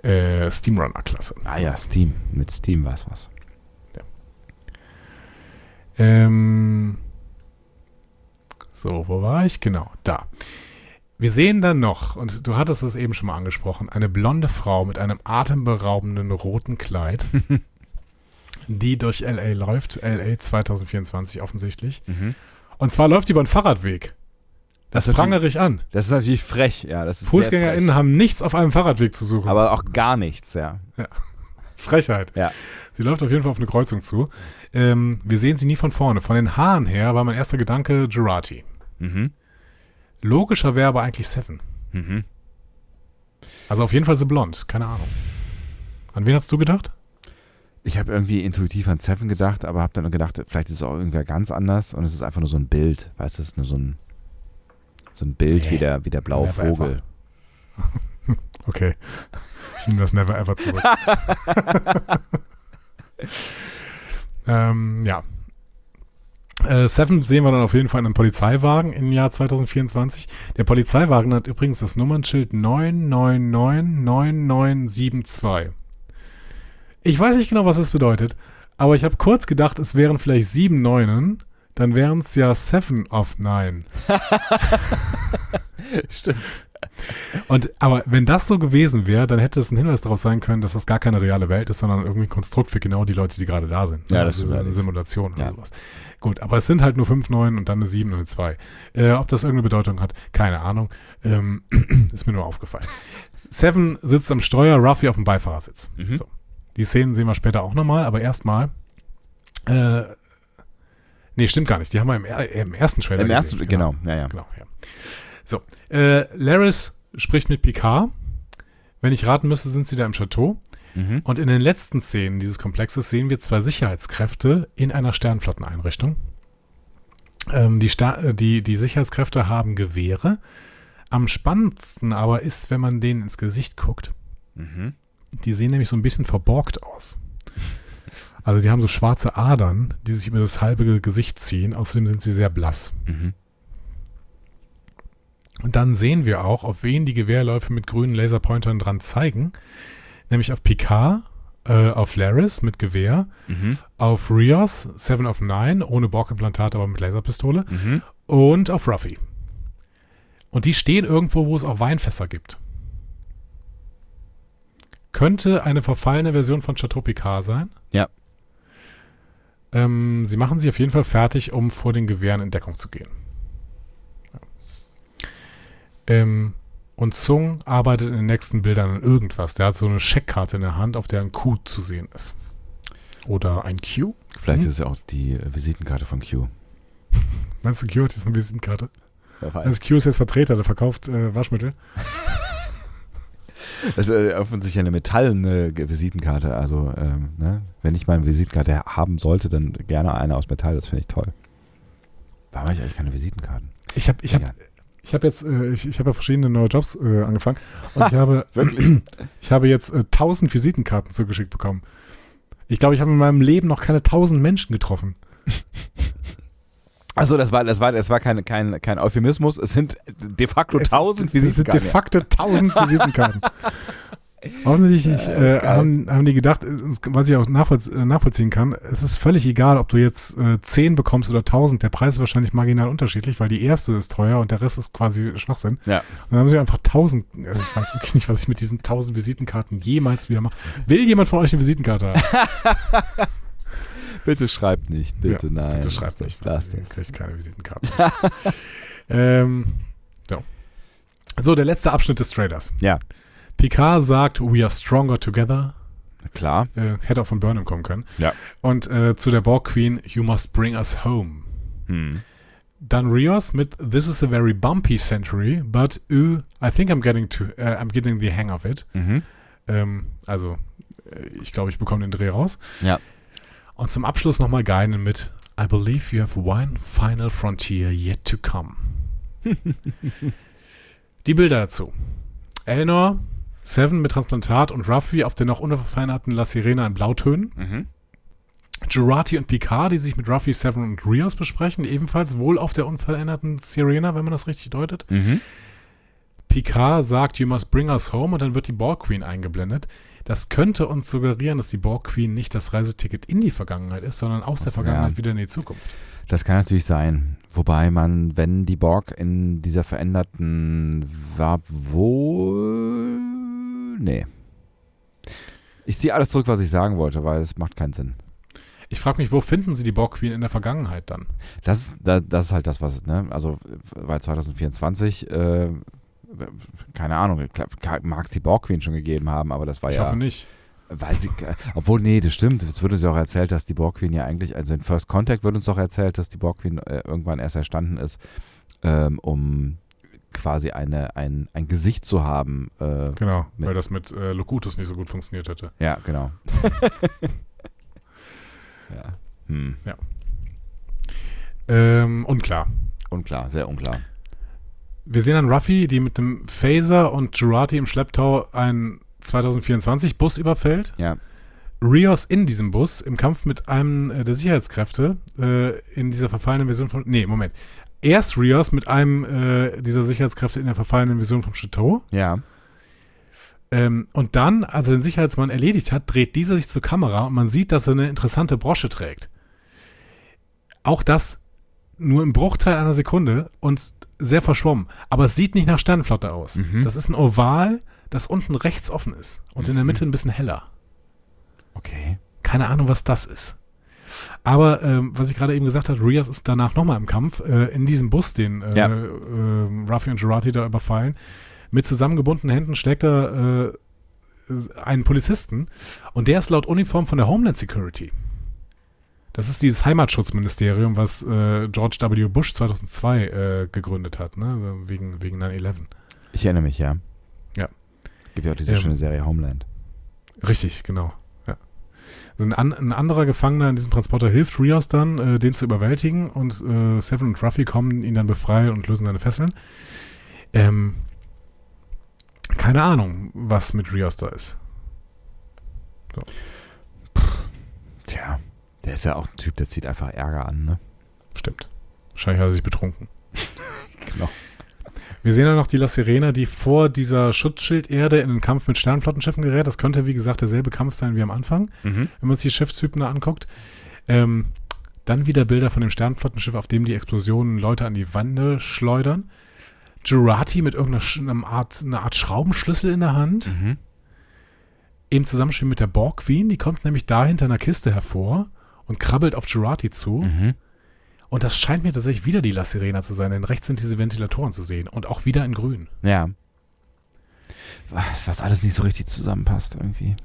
Äh, Steamrunner-Klasse. Ah ja, Steam. Mit Steam war es was. Ähm, so, wo war ich? Genau, da. Wir sehen dann noch, und du hattest es eben schon mal angesprochen, eine blonde Frau mit einem atemberaubenden roten Kleid, die durch LA läuft, LA 2024 offensichtlich. Mhm. Und zwar läuft die über einen Fahrradweg. Das, Das ist prangere ich an. Das ist natürlich frech, ja. Das ist FußgängerInnen haben nichts auf einem Fahrradweg zu suchen. Aber auch gar nichts, ja. Frechheit. Ja. Sie läuft auf jeden Fall auf eine Kreuzung zu. Ähm, wir sehen sie nie von vorne. Von den Haaren her war mein erster Gedanke Gerati. Mhm. Logischer wäre aber eigentlich Seven. Mhm. Also auf jeden Fall The Blond. Keine Ahnung. An wen hast du gedacht? Ich habe irgendwie intuitiv an Seven gedacht, aber habe dann gedacht, vielleicht ist es auch irgendwer ganz anders und es ist einfach nur so ein Bild. Weißt du, es ist nur so ein, so ein Bild Nee. wie, der, wie der blaue Vogel. Okay. Ich nehme das Never Ever zurück. ähm, ja. Äh, Seven sehen wir dann auf jeden Fall in einem Polizeiwagen im Jahr 2024. Der Polizeiwagen hat übrigens das Nummernschild 9999972. Ich weiß nicht genau, was das bedeutet, aber ich habe kurz gedacht, es wären vielleicht sieben Neunen. Dann wären es ja Seven of Nine. Stimmt. Und aber wenn das so gewesen wäre, dann hätte es ein Hinweis darauf sein können, dass das gar keine reale Welt ist, sondern irgendwie ein Konstrukt für genau die Leute, die gerade da sind. Ja, das also stimmt eine. Simulation oder Ja. sowas. Gut, aber es sind halt nur fünf Neun und dann eine sieben und eine zwei. Äh, ob das irgendeine Bedeutung hat, keine Ahnung. Ähm, ist mir nur aufgefallen. Seven sitzt am Steuer, Ruffy auf dem Beifahrersitz. Mhm. So. Die Szenen sehen wir später auch nochmal, aber erstmal. Äh, nee, stimmt gar nicht. Die haben wir im, im ersten Trailer Im ersten, gesehen. genau, ja, ja. Genau, ja. So, äh, Laris spricht mit Picard. Wenn ich raten müsste, sind sie da im Chateau. Mhm. Und in den letzten Szenen dieses Komplexes sehen wir zwei Sicherheitskräfte in einer Sternflotteneinrichtung. Ähm, die, Sta äh, die, die Sicherheitskräfte haben Gewehre. Am spannendsten aber ist, wenn man denen ins Gesicht guckt. Mhm. Die sehen nämlich so ein bisschen verborgt aus. Also die haben so schwarze Adern, die sich über das halbe Gesicht ziehen. Außerdem sind sie sehr blass. Mhm. Und dann sehen wir auch, auf wen die Gewehrläufe mit grünen Laserpointern dran zeigen. Nämlich auf Picard, äh, auf Laris mit Gewehr, Mhm. auf Rios, Seven of Nine, ohne Borg-Implantat, aber mit Laserpistole, Mhm. und auf Ruffy. Und die stehen irgendwo, wo es auch Weinfässer gibt. Könnte eine verfallene Version von Chateau Picard sein. Ja. Ähm, sie machen sich auf jeden Fall fertig, um vor den Gewehren in Deckung zu gehen. Ja. Ähm, und Zung arbeitet in den nächsten Bildern an irgendwas. Der hat so eine Scheckkarte in der Hand, auf der ein Q zu sehen ist. Oder ein Q? Vielleicht Mhm. ist es ja auch die äh, Visitenkarte von Q. Meinst du, Q hat jetzt eine Visitenkarte? Also Q ist jetzt Vertreter, der verkauft äh, Waschmittel. Das ist äh, offensichtlich eine metallene Visitenkarte. Also, ähm, ne? wenn ich mal eine Visitenkarte haben sollte, dann gerne eine aus Metall. Das finde ich toll. Warum habe ich eigentlich keine Visitenkarten? Ich habe ich hab, ich hab jetzt, äh, ich, ich habe ja verschiedene neue Jobs äh, angefangen und ich habe, Wirklich? ich habe jetzt äh, 1000 Visitenkarten zugeschickt bekommen. Ich glaube, ich habe in meinem Leben noch keine 1000 Menschen getroffen. Also das war, das war, das war kein, kein, kein Euphemismus. Es sind de facto Es- tausend Es sind de Visitenkarten. facto 1000 Visitenkarten. Offensichtlich Ja, äh, haben, haben die gedacht, was ich auch äh, nachvollziehen kann, es ist völlig egal, ob du jetzt äh, 10 bekommst oder 1000. Der Preis ist wahrscheinlich marginal unterschiedlich, weil die erste ist teuer und der Rest ist quasi Schwachsinn. Ja. Und dann haben sie einfach 1000. Also ich weiß wirklich nicht, was ich mit diesen 1000 Visitenkarten jemals wieder mache. Will jemand von euch eine Visitenkarte haben? Bitte schreibt nicht, bitte Ja, nein. Bitte schreibt nicht. das, lass Ihr das. kriegt keine Visitenkarten. ähm, so. so, der letzte Abschnitt des Trailers. Ja, Picard sagt, we are stronger together. klar. Äh, hätte auch von Burnham kommen können. Ja. Und äh, zu der Borg Queen, you must bring us home. Hm. Dann Rios mit This is a very bumpy century, but uh, I think I'm getting to, äh, I'm getting the hang of it. Mhm. Ähm, also, äh, ich glaube, ich bekomme den Dreh raus. Ja. Und zum Abschluss nochmal Geinen mit I believe you have one final frontier yet to come. Die Bilder dazu. Elnor, Seven mit Transplantat und Ruffy auf der noch unverfeinerten La Sirena in Blautönen. Mhm. Jurati und Picard, die sich mit Ruffy, Seven und Rios besprechen, ebenfalls wohl auf der unveränderten Sirena, wenn man das richtig deutet. Mhm. Picard sagt, you must bring us home und dann wird die Borg Queen eingeblendet. Das könnte uns suggerieren, dass die Borg Queen nicht das Reiseticket in die Vergangenheit ist, sondern aus der so, Vergangenheit ja. wieder in die Zukunft. Das kann natürlich sein. Wobei man, wenn die Borg in dieser veränderten war, wohl. Nee. Ich ziehe alles zurück, was ich sagen wollte, weil es macht keinen Sinn. Ich frage mich, wo finden sie die Borg Queen in der Vergangenheit dann? Das ist, da- das ist halt das, was, ne? Also, weil 2024, äh, keine Ahnung, mag es die Borg Queen schon gegeben haben, aber das war Ich ja. hoffe nicht. Weil sie, äh, obwohl, nee, das stimmt. Es wird uns ja auch erzählt, dass die Borg Queen ja eigentlich, also in First Contact wird uns doch erzählt, dass die Borg Queen äh, irgendwann erst erstanden ist, ähm, um quasi eine, ein, ein Gesicht zu haben. Äh, Genau, weil das mit äh, Locutus nicht so gut funktioniert hätte. ja, genau. ja. Hm. Ähm, unklar. Unklar, sehr unklar. Wir sehen dann Ruffy, die mit dem Phaser und Jurati im Schlepptau einen 2024-Bus überfällt. Ja. Rios in diesem Bus im Kampf mit einem äh, der Sicherheitskräfte äh, in dieser verfallenen Version von. Nee, Moment. Erst Rios mit einem äh, dieser Sicherheitskräfte in der verfallenen Version vom Chateau. Ja. Ähm, und dann, als er den Sicherheitsmann erledigt hat, dreht dieser sich zur Kamera und man sieht, dass er eine interessante Brosche trägt. Auch das nur im Bruchteil einer Sekunde und sehr verschwommen. Aber es sieht nicht nach Sternenflotte aus. Mhm. Das ist ein Oval, das unten rechts offen ist und in der Mitte ein bisschen heller. Okay. Keine Ahnung, was das ist. Aber ähm, was ich gerade eben gesagt habe, Rias ist danach nochmal im Kampf, äh, in diesem Bus, den äh, Ja. äh, Ruffy und Jurati da überfallen. Mit zusammengebundenen Händen schlägt er äh, einen Polizisten und der ist laut Uniform von der Homeland Security. Das ist dieses Heimatschutzministerium, was äh, George W. Bush 2002 äh, gegründet hat, ne? Also wegen, wegen 9-11. Ich erinnere mich, ja. Ja. Gibt ja auch diese Ähm, schöne Serie Homeland. Richtig, genau. Ja. Also ein, an, ein anderer Gefangener in diesem Transporter hilft Rios dann, äh, den zu überwältigen und äh, Seven und Ruffy kommen, ihn dann befreien und lösen seine Fesseln. Ähm, keine Ahnung, was mit Rios da ist. Tja, der ist ja auch ein Typ, der zieht einfach Ärger an, ne? Stimmt. Wahrscheinlich hat er sich betrunken. Genau. Wir sehen ja noch die La Sirena, die vor dieser Schutzschilderde in den Kampf mit Sternflottenschiffen gerät. Das könnte, wie gesagt, derselbe Kampf sein wie am Anfang. Mhm. wenn man sich die Schiffstypen da anguckt. Ähm, dann wieder Bilder von dem Sternflottenschiff, auf dem die Explosionen Leute an die Wände schleudern. Jurati mit irgendeiner Art, einer Art Schraubenschlüssel in der Hand. Mhm. Im Zusammenspiel mit der Borg Queen. Die kommt nämlich da hinter einer Kiste hervor und krabbelt auf Jurati zu. Mhm. Und das scheint mir tatsächlich wieder die La Sirena zu sein, denn rechts sind diese Ventilatoren zu sehen und auch wieder in grün. Ja. Was, was alles nicht so richtig zusammenpasst irgendwie.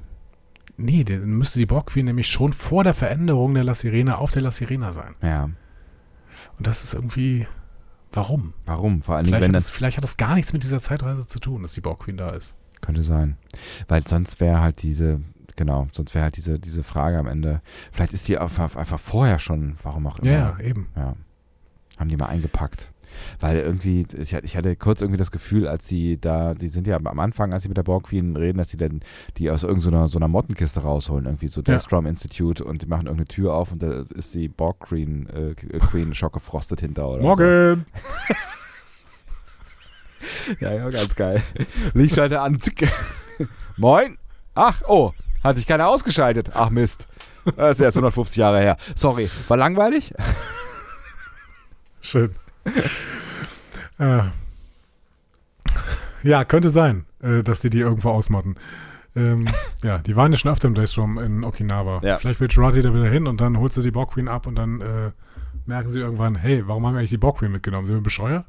Nee, dann müsste die Borg Queen nämlich schon vor der Veränderung der La Sirena auf der La Sirena sein. Ja. Und das ist irgendwie. Warum? Warum? Vor allen Dingen, Vielleicht wenn hat, das das, vielleicht hat das gar nichts mit dieser Zeitreise zu tun, dass die Borg Queen da ist. könnte sein. Weil sonst wäre halt diese, genau, sonst wäre halt diese, diese Frage am Ende, vielleicht ist die einfach, einfach vorher schon, warum auch immer. Ja, eben. Ja. Haben die mal eingepackt. Weil irgendwie, ich, ich hatte kurz irgendwie das Gefühl, als sie da, die sind ja am Anfang, als sie mit der Borg Queen reden, dass die dann die aus irgendeiner so einer Mottenkiste rausholen, irgendwie so Ja. Deathstrom Institute und die machen irgendeine Tür auf und da ist die Borg Queen, äh, Queen schockgefrostet hinter oder Morgen! So. Ja, ja, ganz geil. Lichtschalter an. Moin. Ach, oh, hat sich keiner ausgeschaltet. Ach Mist. Das ist erst 150 Jahre her. Sorry, war langweilig? Schön. äh. Ja, könnte sein, äh, dass die die irgendwo ausmotten. Ähm, ja, die waren ja schon öfter im Daystrom in Okinawa. Ja. Vielleicht will Jurati da wieder hin und dann holt sie die Borg Queen ab und dann äh, merken sie irgendwann, hey, warum haben wir eigentlich die Borg Queen mitgenommen? Sind wir bescheuert?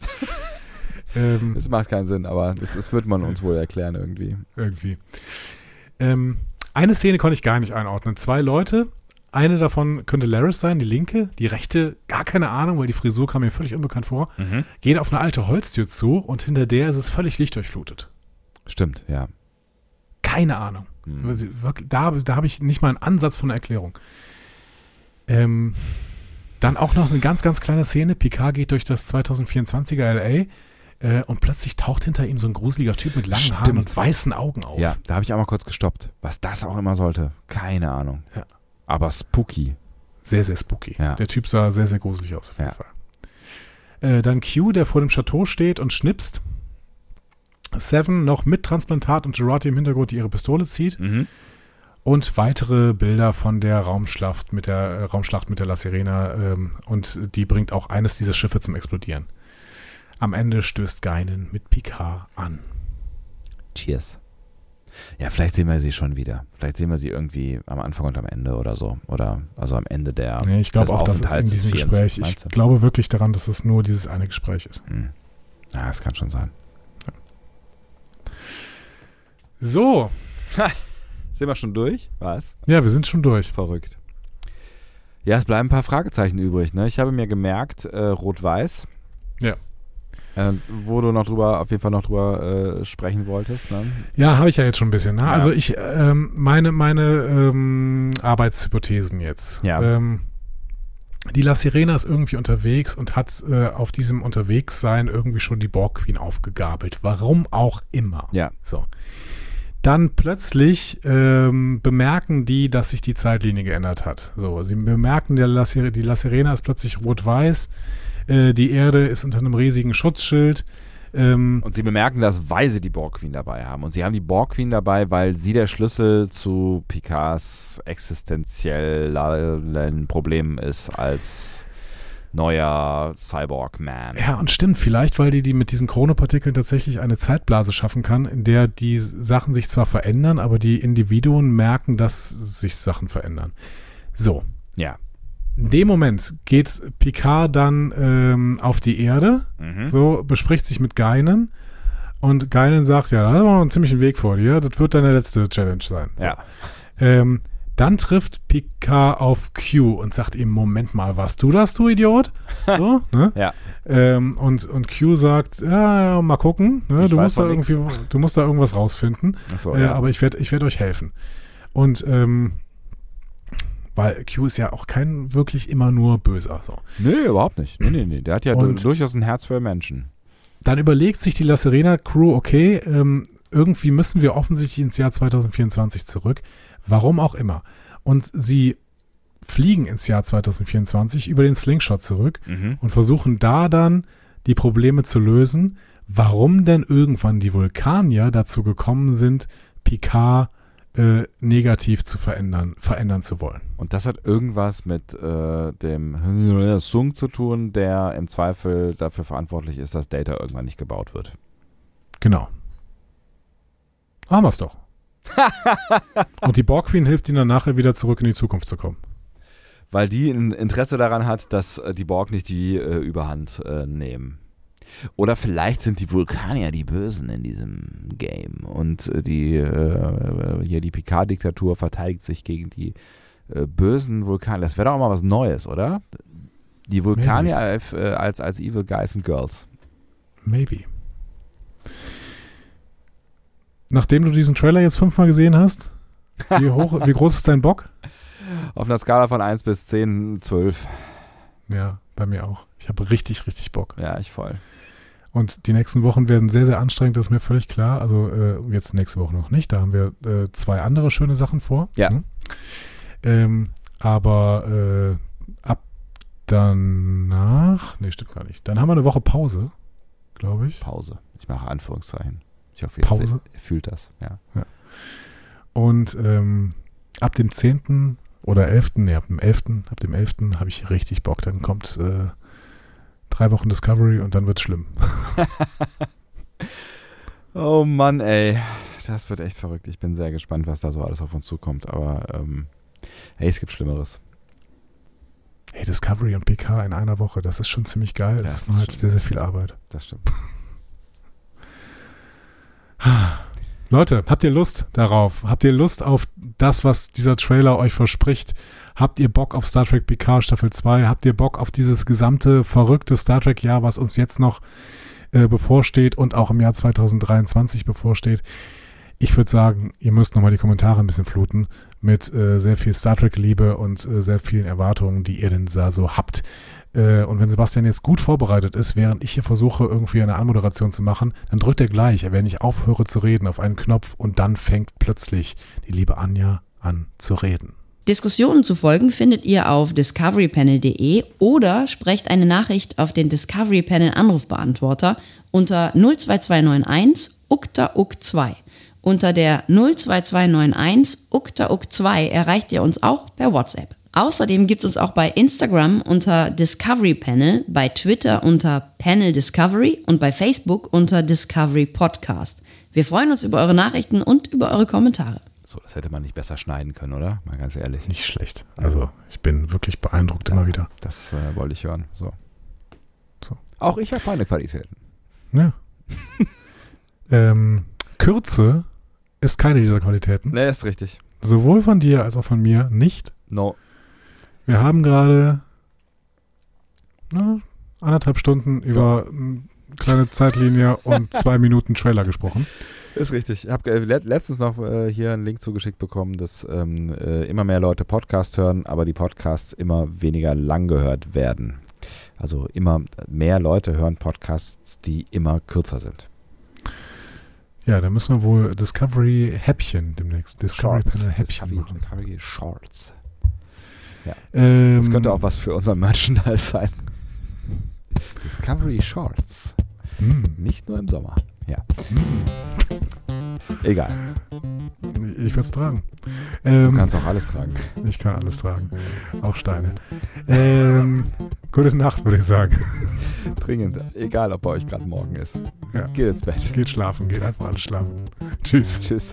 ähm, Das macht keinen Sinn, aber das, das wird man uns wohl erklären irgendwie. irgendwie. Ähm, eine Szene konnte ich gar nicht einordnen. Zwei Leute, eine davon könnte Laris sein, die linke, die rechte, gar keine Ahnung, weil die Frisur kam mir völlig unbekannt vor, gehen auf eine alte Holztür zu und hinter der ist es völlig lichtdurchflutet. Stimmt, ja. Keine Ahnung. Hm. Sie Wirklich, da da habe ich nicht mal einen Ansatz von einer Erklärung. Ähm, dann auch noch eine ganz, ganz kleine Szene. Picard geht durch das 2024er LA äh, und plötzlich taucht hinter ihm so ein gruseliger Typ mit langen Haaren Stimmt. und weißen Augen auf. Ja, da habe ich auch mal kurz gestoppt. Was das auch immer sollte. Keine Ahnung. Ja. Aber spooky. Sehr, sehr spooky. Ja. Der Typ sah sehr, sehr gruselig aus, auf jeden Ja. Fall. Äh, dann Q, der vor dem Chateau steht und schnipst. Seven noch mit Transplantat und Jurati im Hintergrund, die ihre Pistole zieht. Mhm. Und weitere Bilder von der Raumschlacht mit der äh, Raumschlacht mit der La Sirena. Ähm, und die bringt auch eines dieser Schiffe zum Explodieren. Am Ende stößt Geinen mit Picard an. Cheers. Ja, vielleicht sehen wir sie schon wieder. Vielleicht sehen wir sie irgendwie am Anfang und am Ende oder so. Oder also am Ende der. Nee, ich glaube auch, dass es in diesem Gespräch, 24, ich glaube wirklich daran, dass es nur dieses eine Gespräch ist. Hm. Ja, das kann schon sein. So, Sind wir schon durch? Was? Ja, wir sind schon durch. Verrückt. Ja, es bleiben ein paar Fragezeichen übrig. Ne? Ich habe mir gemerkt, äh, Rot-Weiß. Ja. Äh, wo du noch drüber, auf jeden Fall noch drüber äh, sprechen wolltest. Ne? Ja, habe ich ja jetzt schon ein bisschen. Ne? Ja. Also ich, ähm, meine, meine ähm, Arbeitshypothesen jetzt. Ja. Ähm, die La Sirena ist irgendwie unterwegs und hat äh, auf diesem Unterwegssein irgendwie schon die Borg Queen aufgegabelt. Warum auch immer. Ja. So. Dann plötzlich ähm, bemerken die, dass sich die Zeitlinie geändert hat. So, sie bemerken, der La die La Sirena ist plötzlich rot-weiß. Äh, die Erde ist unter einem riesigen Schutzschild. Ähm, Und sie bemerken das, weil sie die Borg Queen dabei haben. Und sie haben die Borg Queen dabei, weil sie der Schlüssel zu Picards existenziellen Problemen ist als neuer Cyborg-Man. Ja, und stimmt, vielleicht, weil die, die mit diesen Chronopartikeln tatsächlich eine Zeitblase schaffen kann, in der die Sachen sich zwar verändern, aber die Individuen merken, dass sich Sachen verändern. So. Ja. In dem Moment geht Picard dann ähm, auf die Erde, Mhm. so bespricht sich mit Geinen und Geinen sagt, ja, da haben wir noch einen ziemlichen Weg vor dir, das wird deine letzte Challenge sein. So. Ja. Ähm, dann trifft Picard auf Q und sagt ihm, Moment mal, warst du das, du Idiot? So, ne? Ja. Ähm, und, und Q sagt, ja, ja mal gucken, ne? Du, musst da nix. irgendwie, du musst da irgendwas rausfinden. Achso, äh, ja. Aber ich werde ich werd euch helfen. Und ähm, weil Q ist ja auch kein wirklich immer nur Böser. So. Nee, überhaupt nicht. Nee, nee, nee. Der hat ja Und- du- durchaus ein Herz für Menschen. Dann überlegt sich die La Serena Crew, okay, ähm, irgendwie müssen wir offensichtlich ins Jahr 2024 zurück. Warum auch immer. Und sie fliegen ins Jahr 2024 über den Slingshot zurück Mhm. und versuchen da dann die Probleme zu lösen, warum denn irgendwann die Vulkanier dazu gekommen sind, Picard äh, negativ zu verändern, verändern zu wollen. Und das hat irgendwas mit äh, dem Sung zu tun, der im Zweifel dafür verantwortlich ist, dass Data irgendwann nicht gebaut wird. Genau. Haben wir's doch. und die Borg Queen hilft ihnen dann nachher wieder zurück in die Zukunft zu kommen. Weil die ein Interesse daran hat, dass äh, die Borg nicht die äh, Überhand äh, nehmen. Oder vielleicht sind die Vulkanier die Bösen in diesem Game. Und äh, die äh, hier die Picard-Diktatur verteidigt sich gegen die äh, bösen Vulkanier. Das wäre doch auch mal was Neues, oder? Die Vulkanier als, als, als Evil Guys and Girls. Maybe. Nachdem du diesen Trailer jetzt fünfmal gesehen hast, wie hoch, wie groß ist dein Bock? Auf einer Skala von 1 bis 10, 12. Ja, bei mir auch. Ich habe richtig, richtig Bock. Ja, ich voll. Und die nächsten Wochen werden sehr, sehr anstrengend, das ist mir völlig klar. Also äh, jetzt nächste Woche noch nicht. Da haben wir äh, zwei andere schöne Sachen vor. Ja. Ne? Ähm, aber äh, ab danach, nee, stimmt gar nicht. Dann haben wir eine Woche Pause, glaube ich. Pause. Ich mache Anführungszeichen. Ich hoffe, Pause? ihr fühlt das. Ja. Und ähm, ab dem 10. oder 11., nee, ab dem 11., ab dem 11. habe ich richtig Bock. Dann kommt äh, drei Wochen Discovery und dann wird's schlimm. Oh Mann, ey. Das wird echt verrückt. Ich bin sehr gespannt, was da so alles auf uns zukommt. Aber ähm, hey, es gibt Schlimmeres. Hey, Discovery und PK in einer Woche, das ist schon ziemlich geil. Das Ja, ist das nur halt sehr, sehr viel Arbeit. Das stimmt. Leute, habt ihr Lust darauf? Habt ihr Lust auf das, was dieser Trailer euch verspricht? Habt ihr Bock auf Star Trek PK Staffel 2? Habt ihr Bock auf dieses gesamte verrückte Star Trek Jahr, was uns jetzt noch äh, bevorsteht und auch im Jahr 2023 bevorsteht? Ich würde sagen, ihr müsst nochmal die Kommentare ein bisschen fluten mit äh, sehr viel Star Trek Liebe und äh, sehr vielen Erwartungen, die ihr denn da so habt. Äh, und wenn Sebastian jetzt gut vorbereitet ist, während ich hier versuche, irgendwie eine Anmoderation zu machen, dann drückt er gleich, wenn ich aufhöre zu reden, auf einen Knopf und dann fängt plötzlich die liebe Anja an zu reden. Diskussionen zu folgen findet ihr auf discoverypanel.de oder sprecht eine Nachricht auf den Discovery Panel Anrufbeantworter unter 02291 ukta uk 2. Unter der 02291 ukta uk 2 erreicht ihr uns auch per WhatsApp. Außerdem gibt es uns auch bei Instagram unter Discovery Panel, bei Twitter unter Panel Discovery und bei Facebook unter Discovery Podcast. Wir freuen uns über eure Nachrichten und über eure Kommentare. So, das hätte man nicht besser schneiden können, oder? Mal ganz ehrlich. Nicht schlecht. Also, ich bin wirklich beeindruckt immer wieder. Das äh, wollte ich hören. So. So. Auch ich habe meine Qualitäten. Ja. ähm, Kürze ist keine dieser Qualitäten. Nee, ist richtig. sowohl von dir als auch von mir nicht. No. Wir haben gerade anderthalb Stunden über eine kleine Zeitlinie und zwei Minuten Trailer gesprochen. Ist richtig. Ich habe le letztens noch äh, hier einen Link zugeschickt bekommen, dass ähm, äh, immer mehr Leute Podcast hören, aber die Podcasts immer weniger lang gehört werden. Also immer mehr Leute hören Podcasts, die immer kürzer sind. Ja, da müssen wir wohl Discovery Häppchen demnächst. Discovery Shorts. Panel Häppchen Discovery, machen. Discovery Shorts. Ähm, Das könnte auch was für unser Merchandise sein. Discovery Shorts. hm, Nicht nur im Sommer. Ja. hm. Egal. Ich würde es tragen. Du Ähm, kannst auch alles tragen. ich kann alles tragen. Auch Steine. Ähm, gute Nacht, würde ich sagen. Dringend. Egal, ob bei euch gerade morgen ist. Ja. Geht ins Bett. Geht schlafen, geht einfach alles schlafen. Tschüss. Tschüss.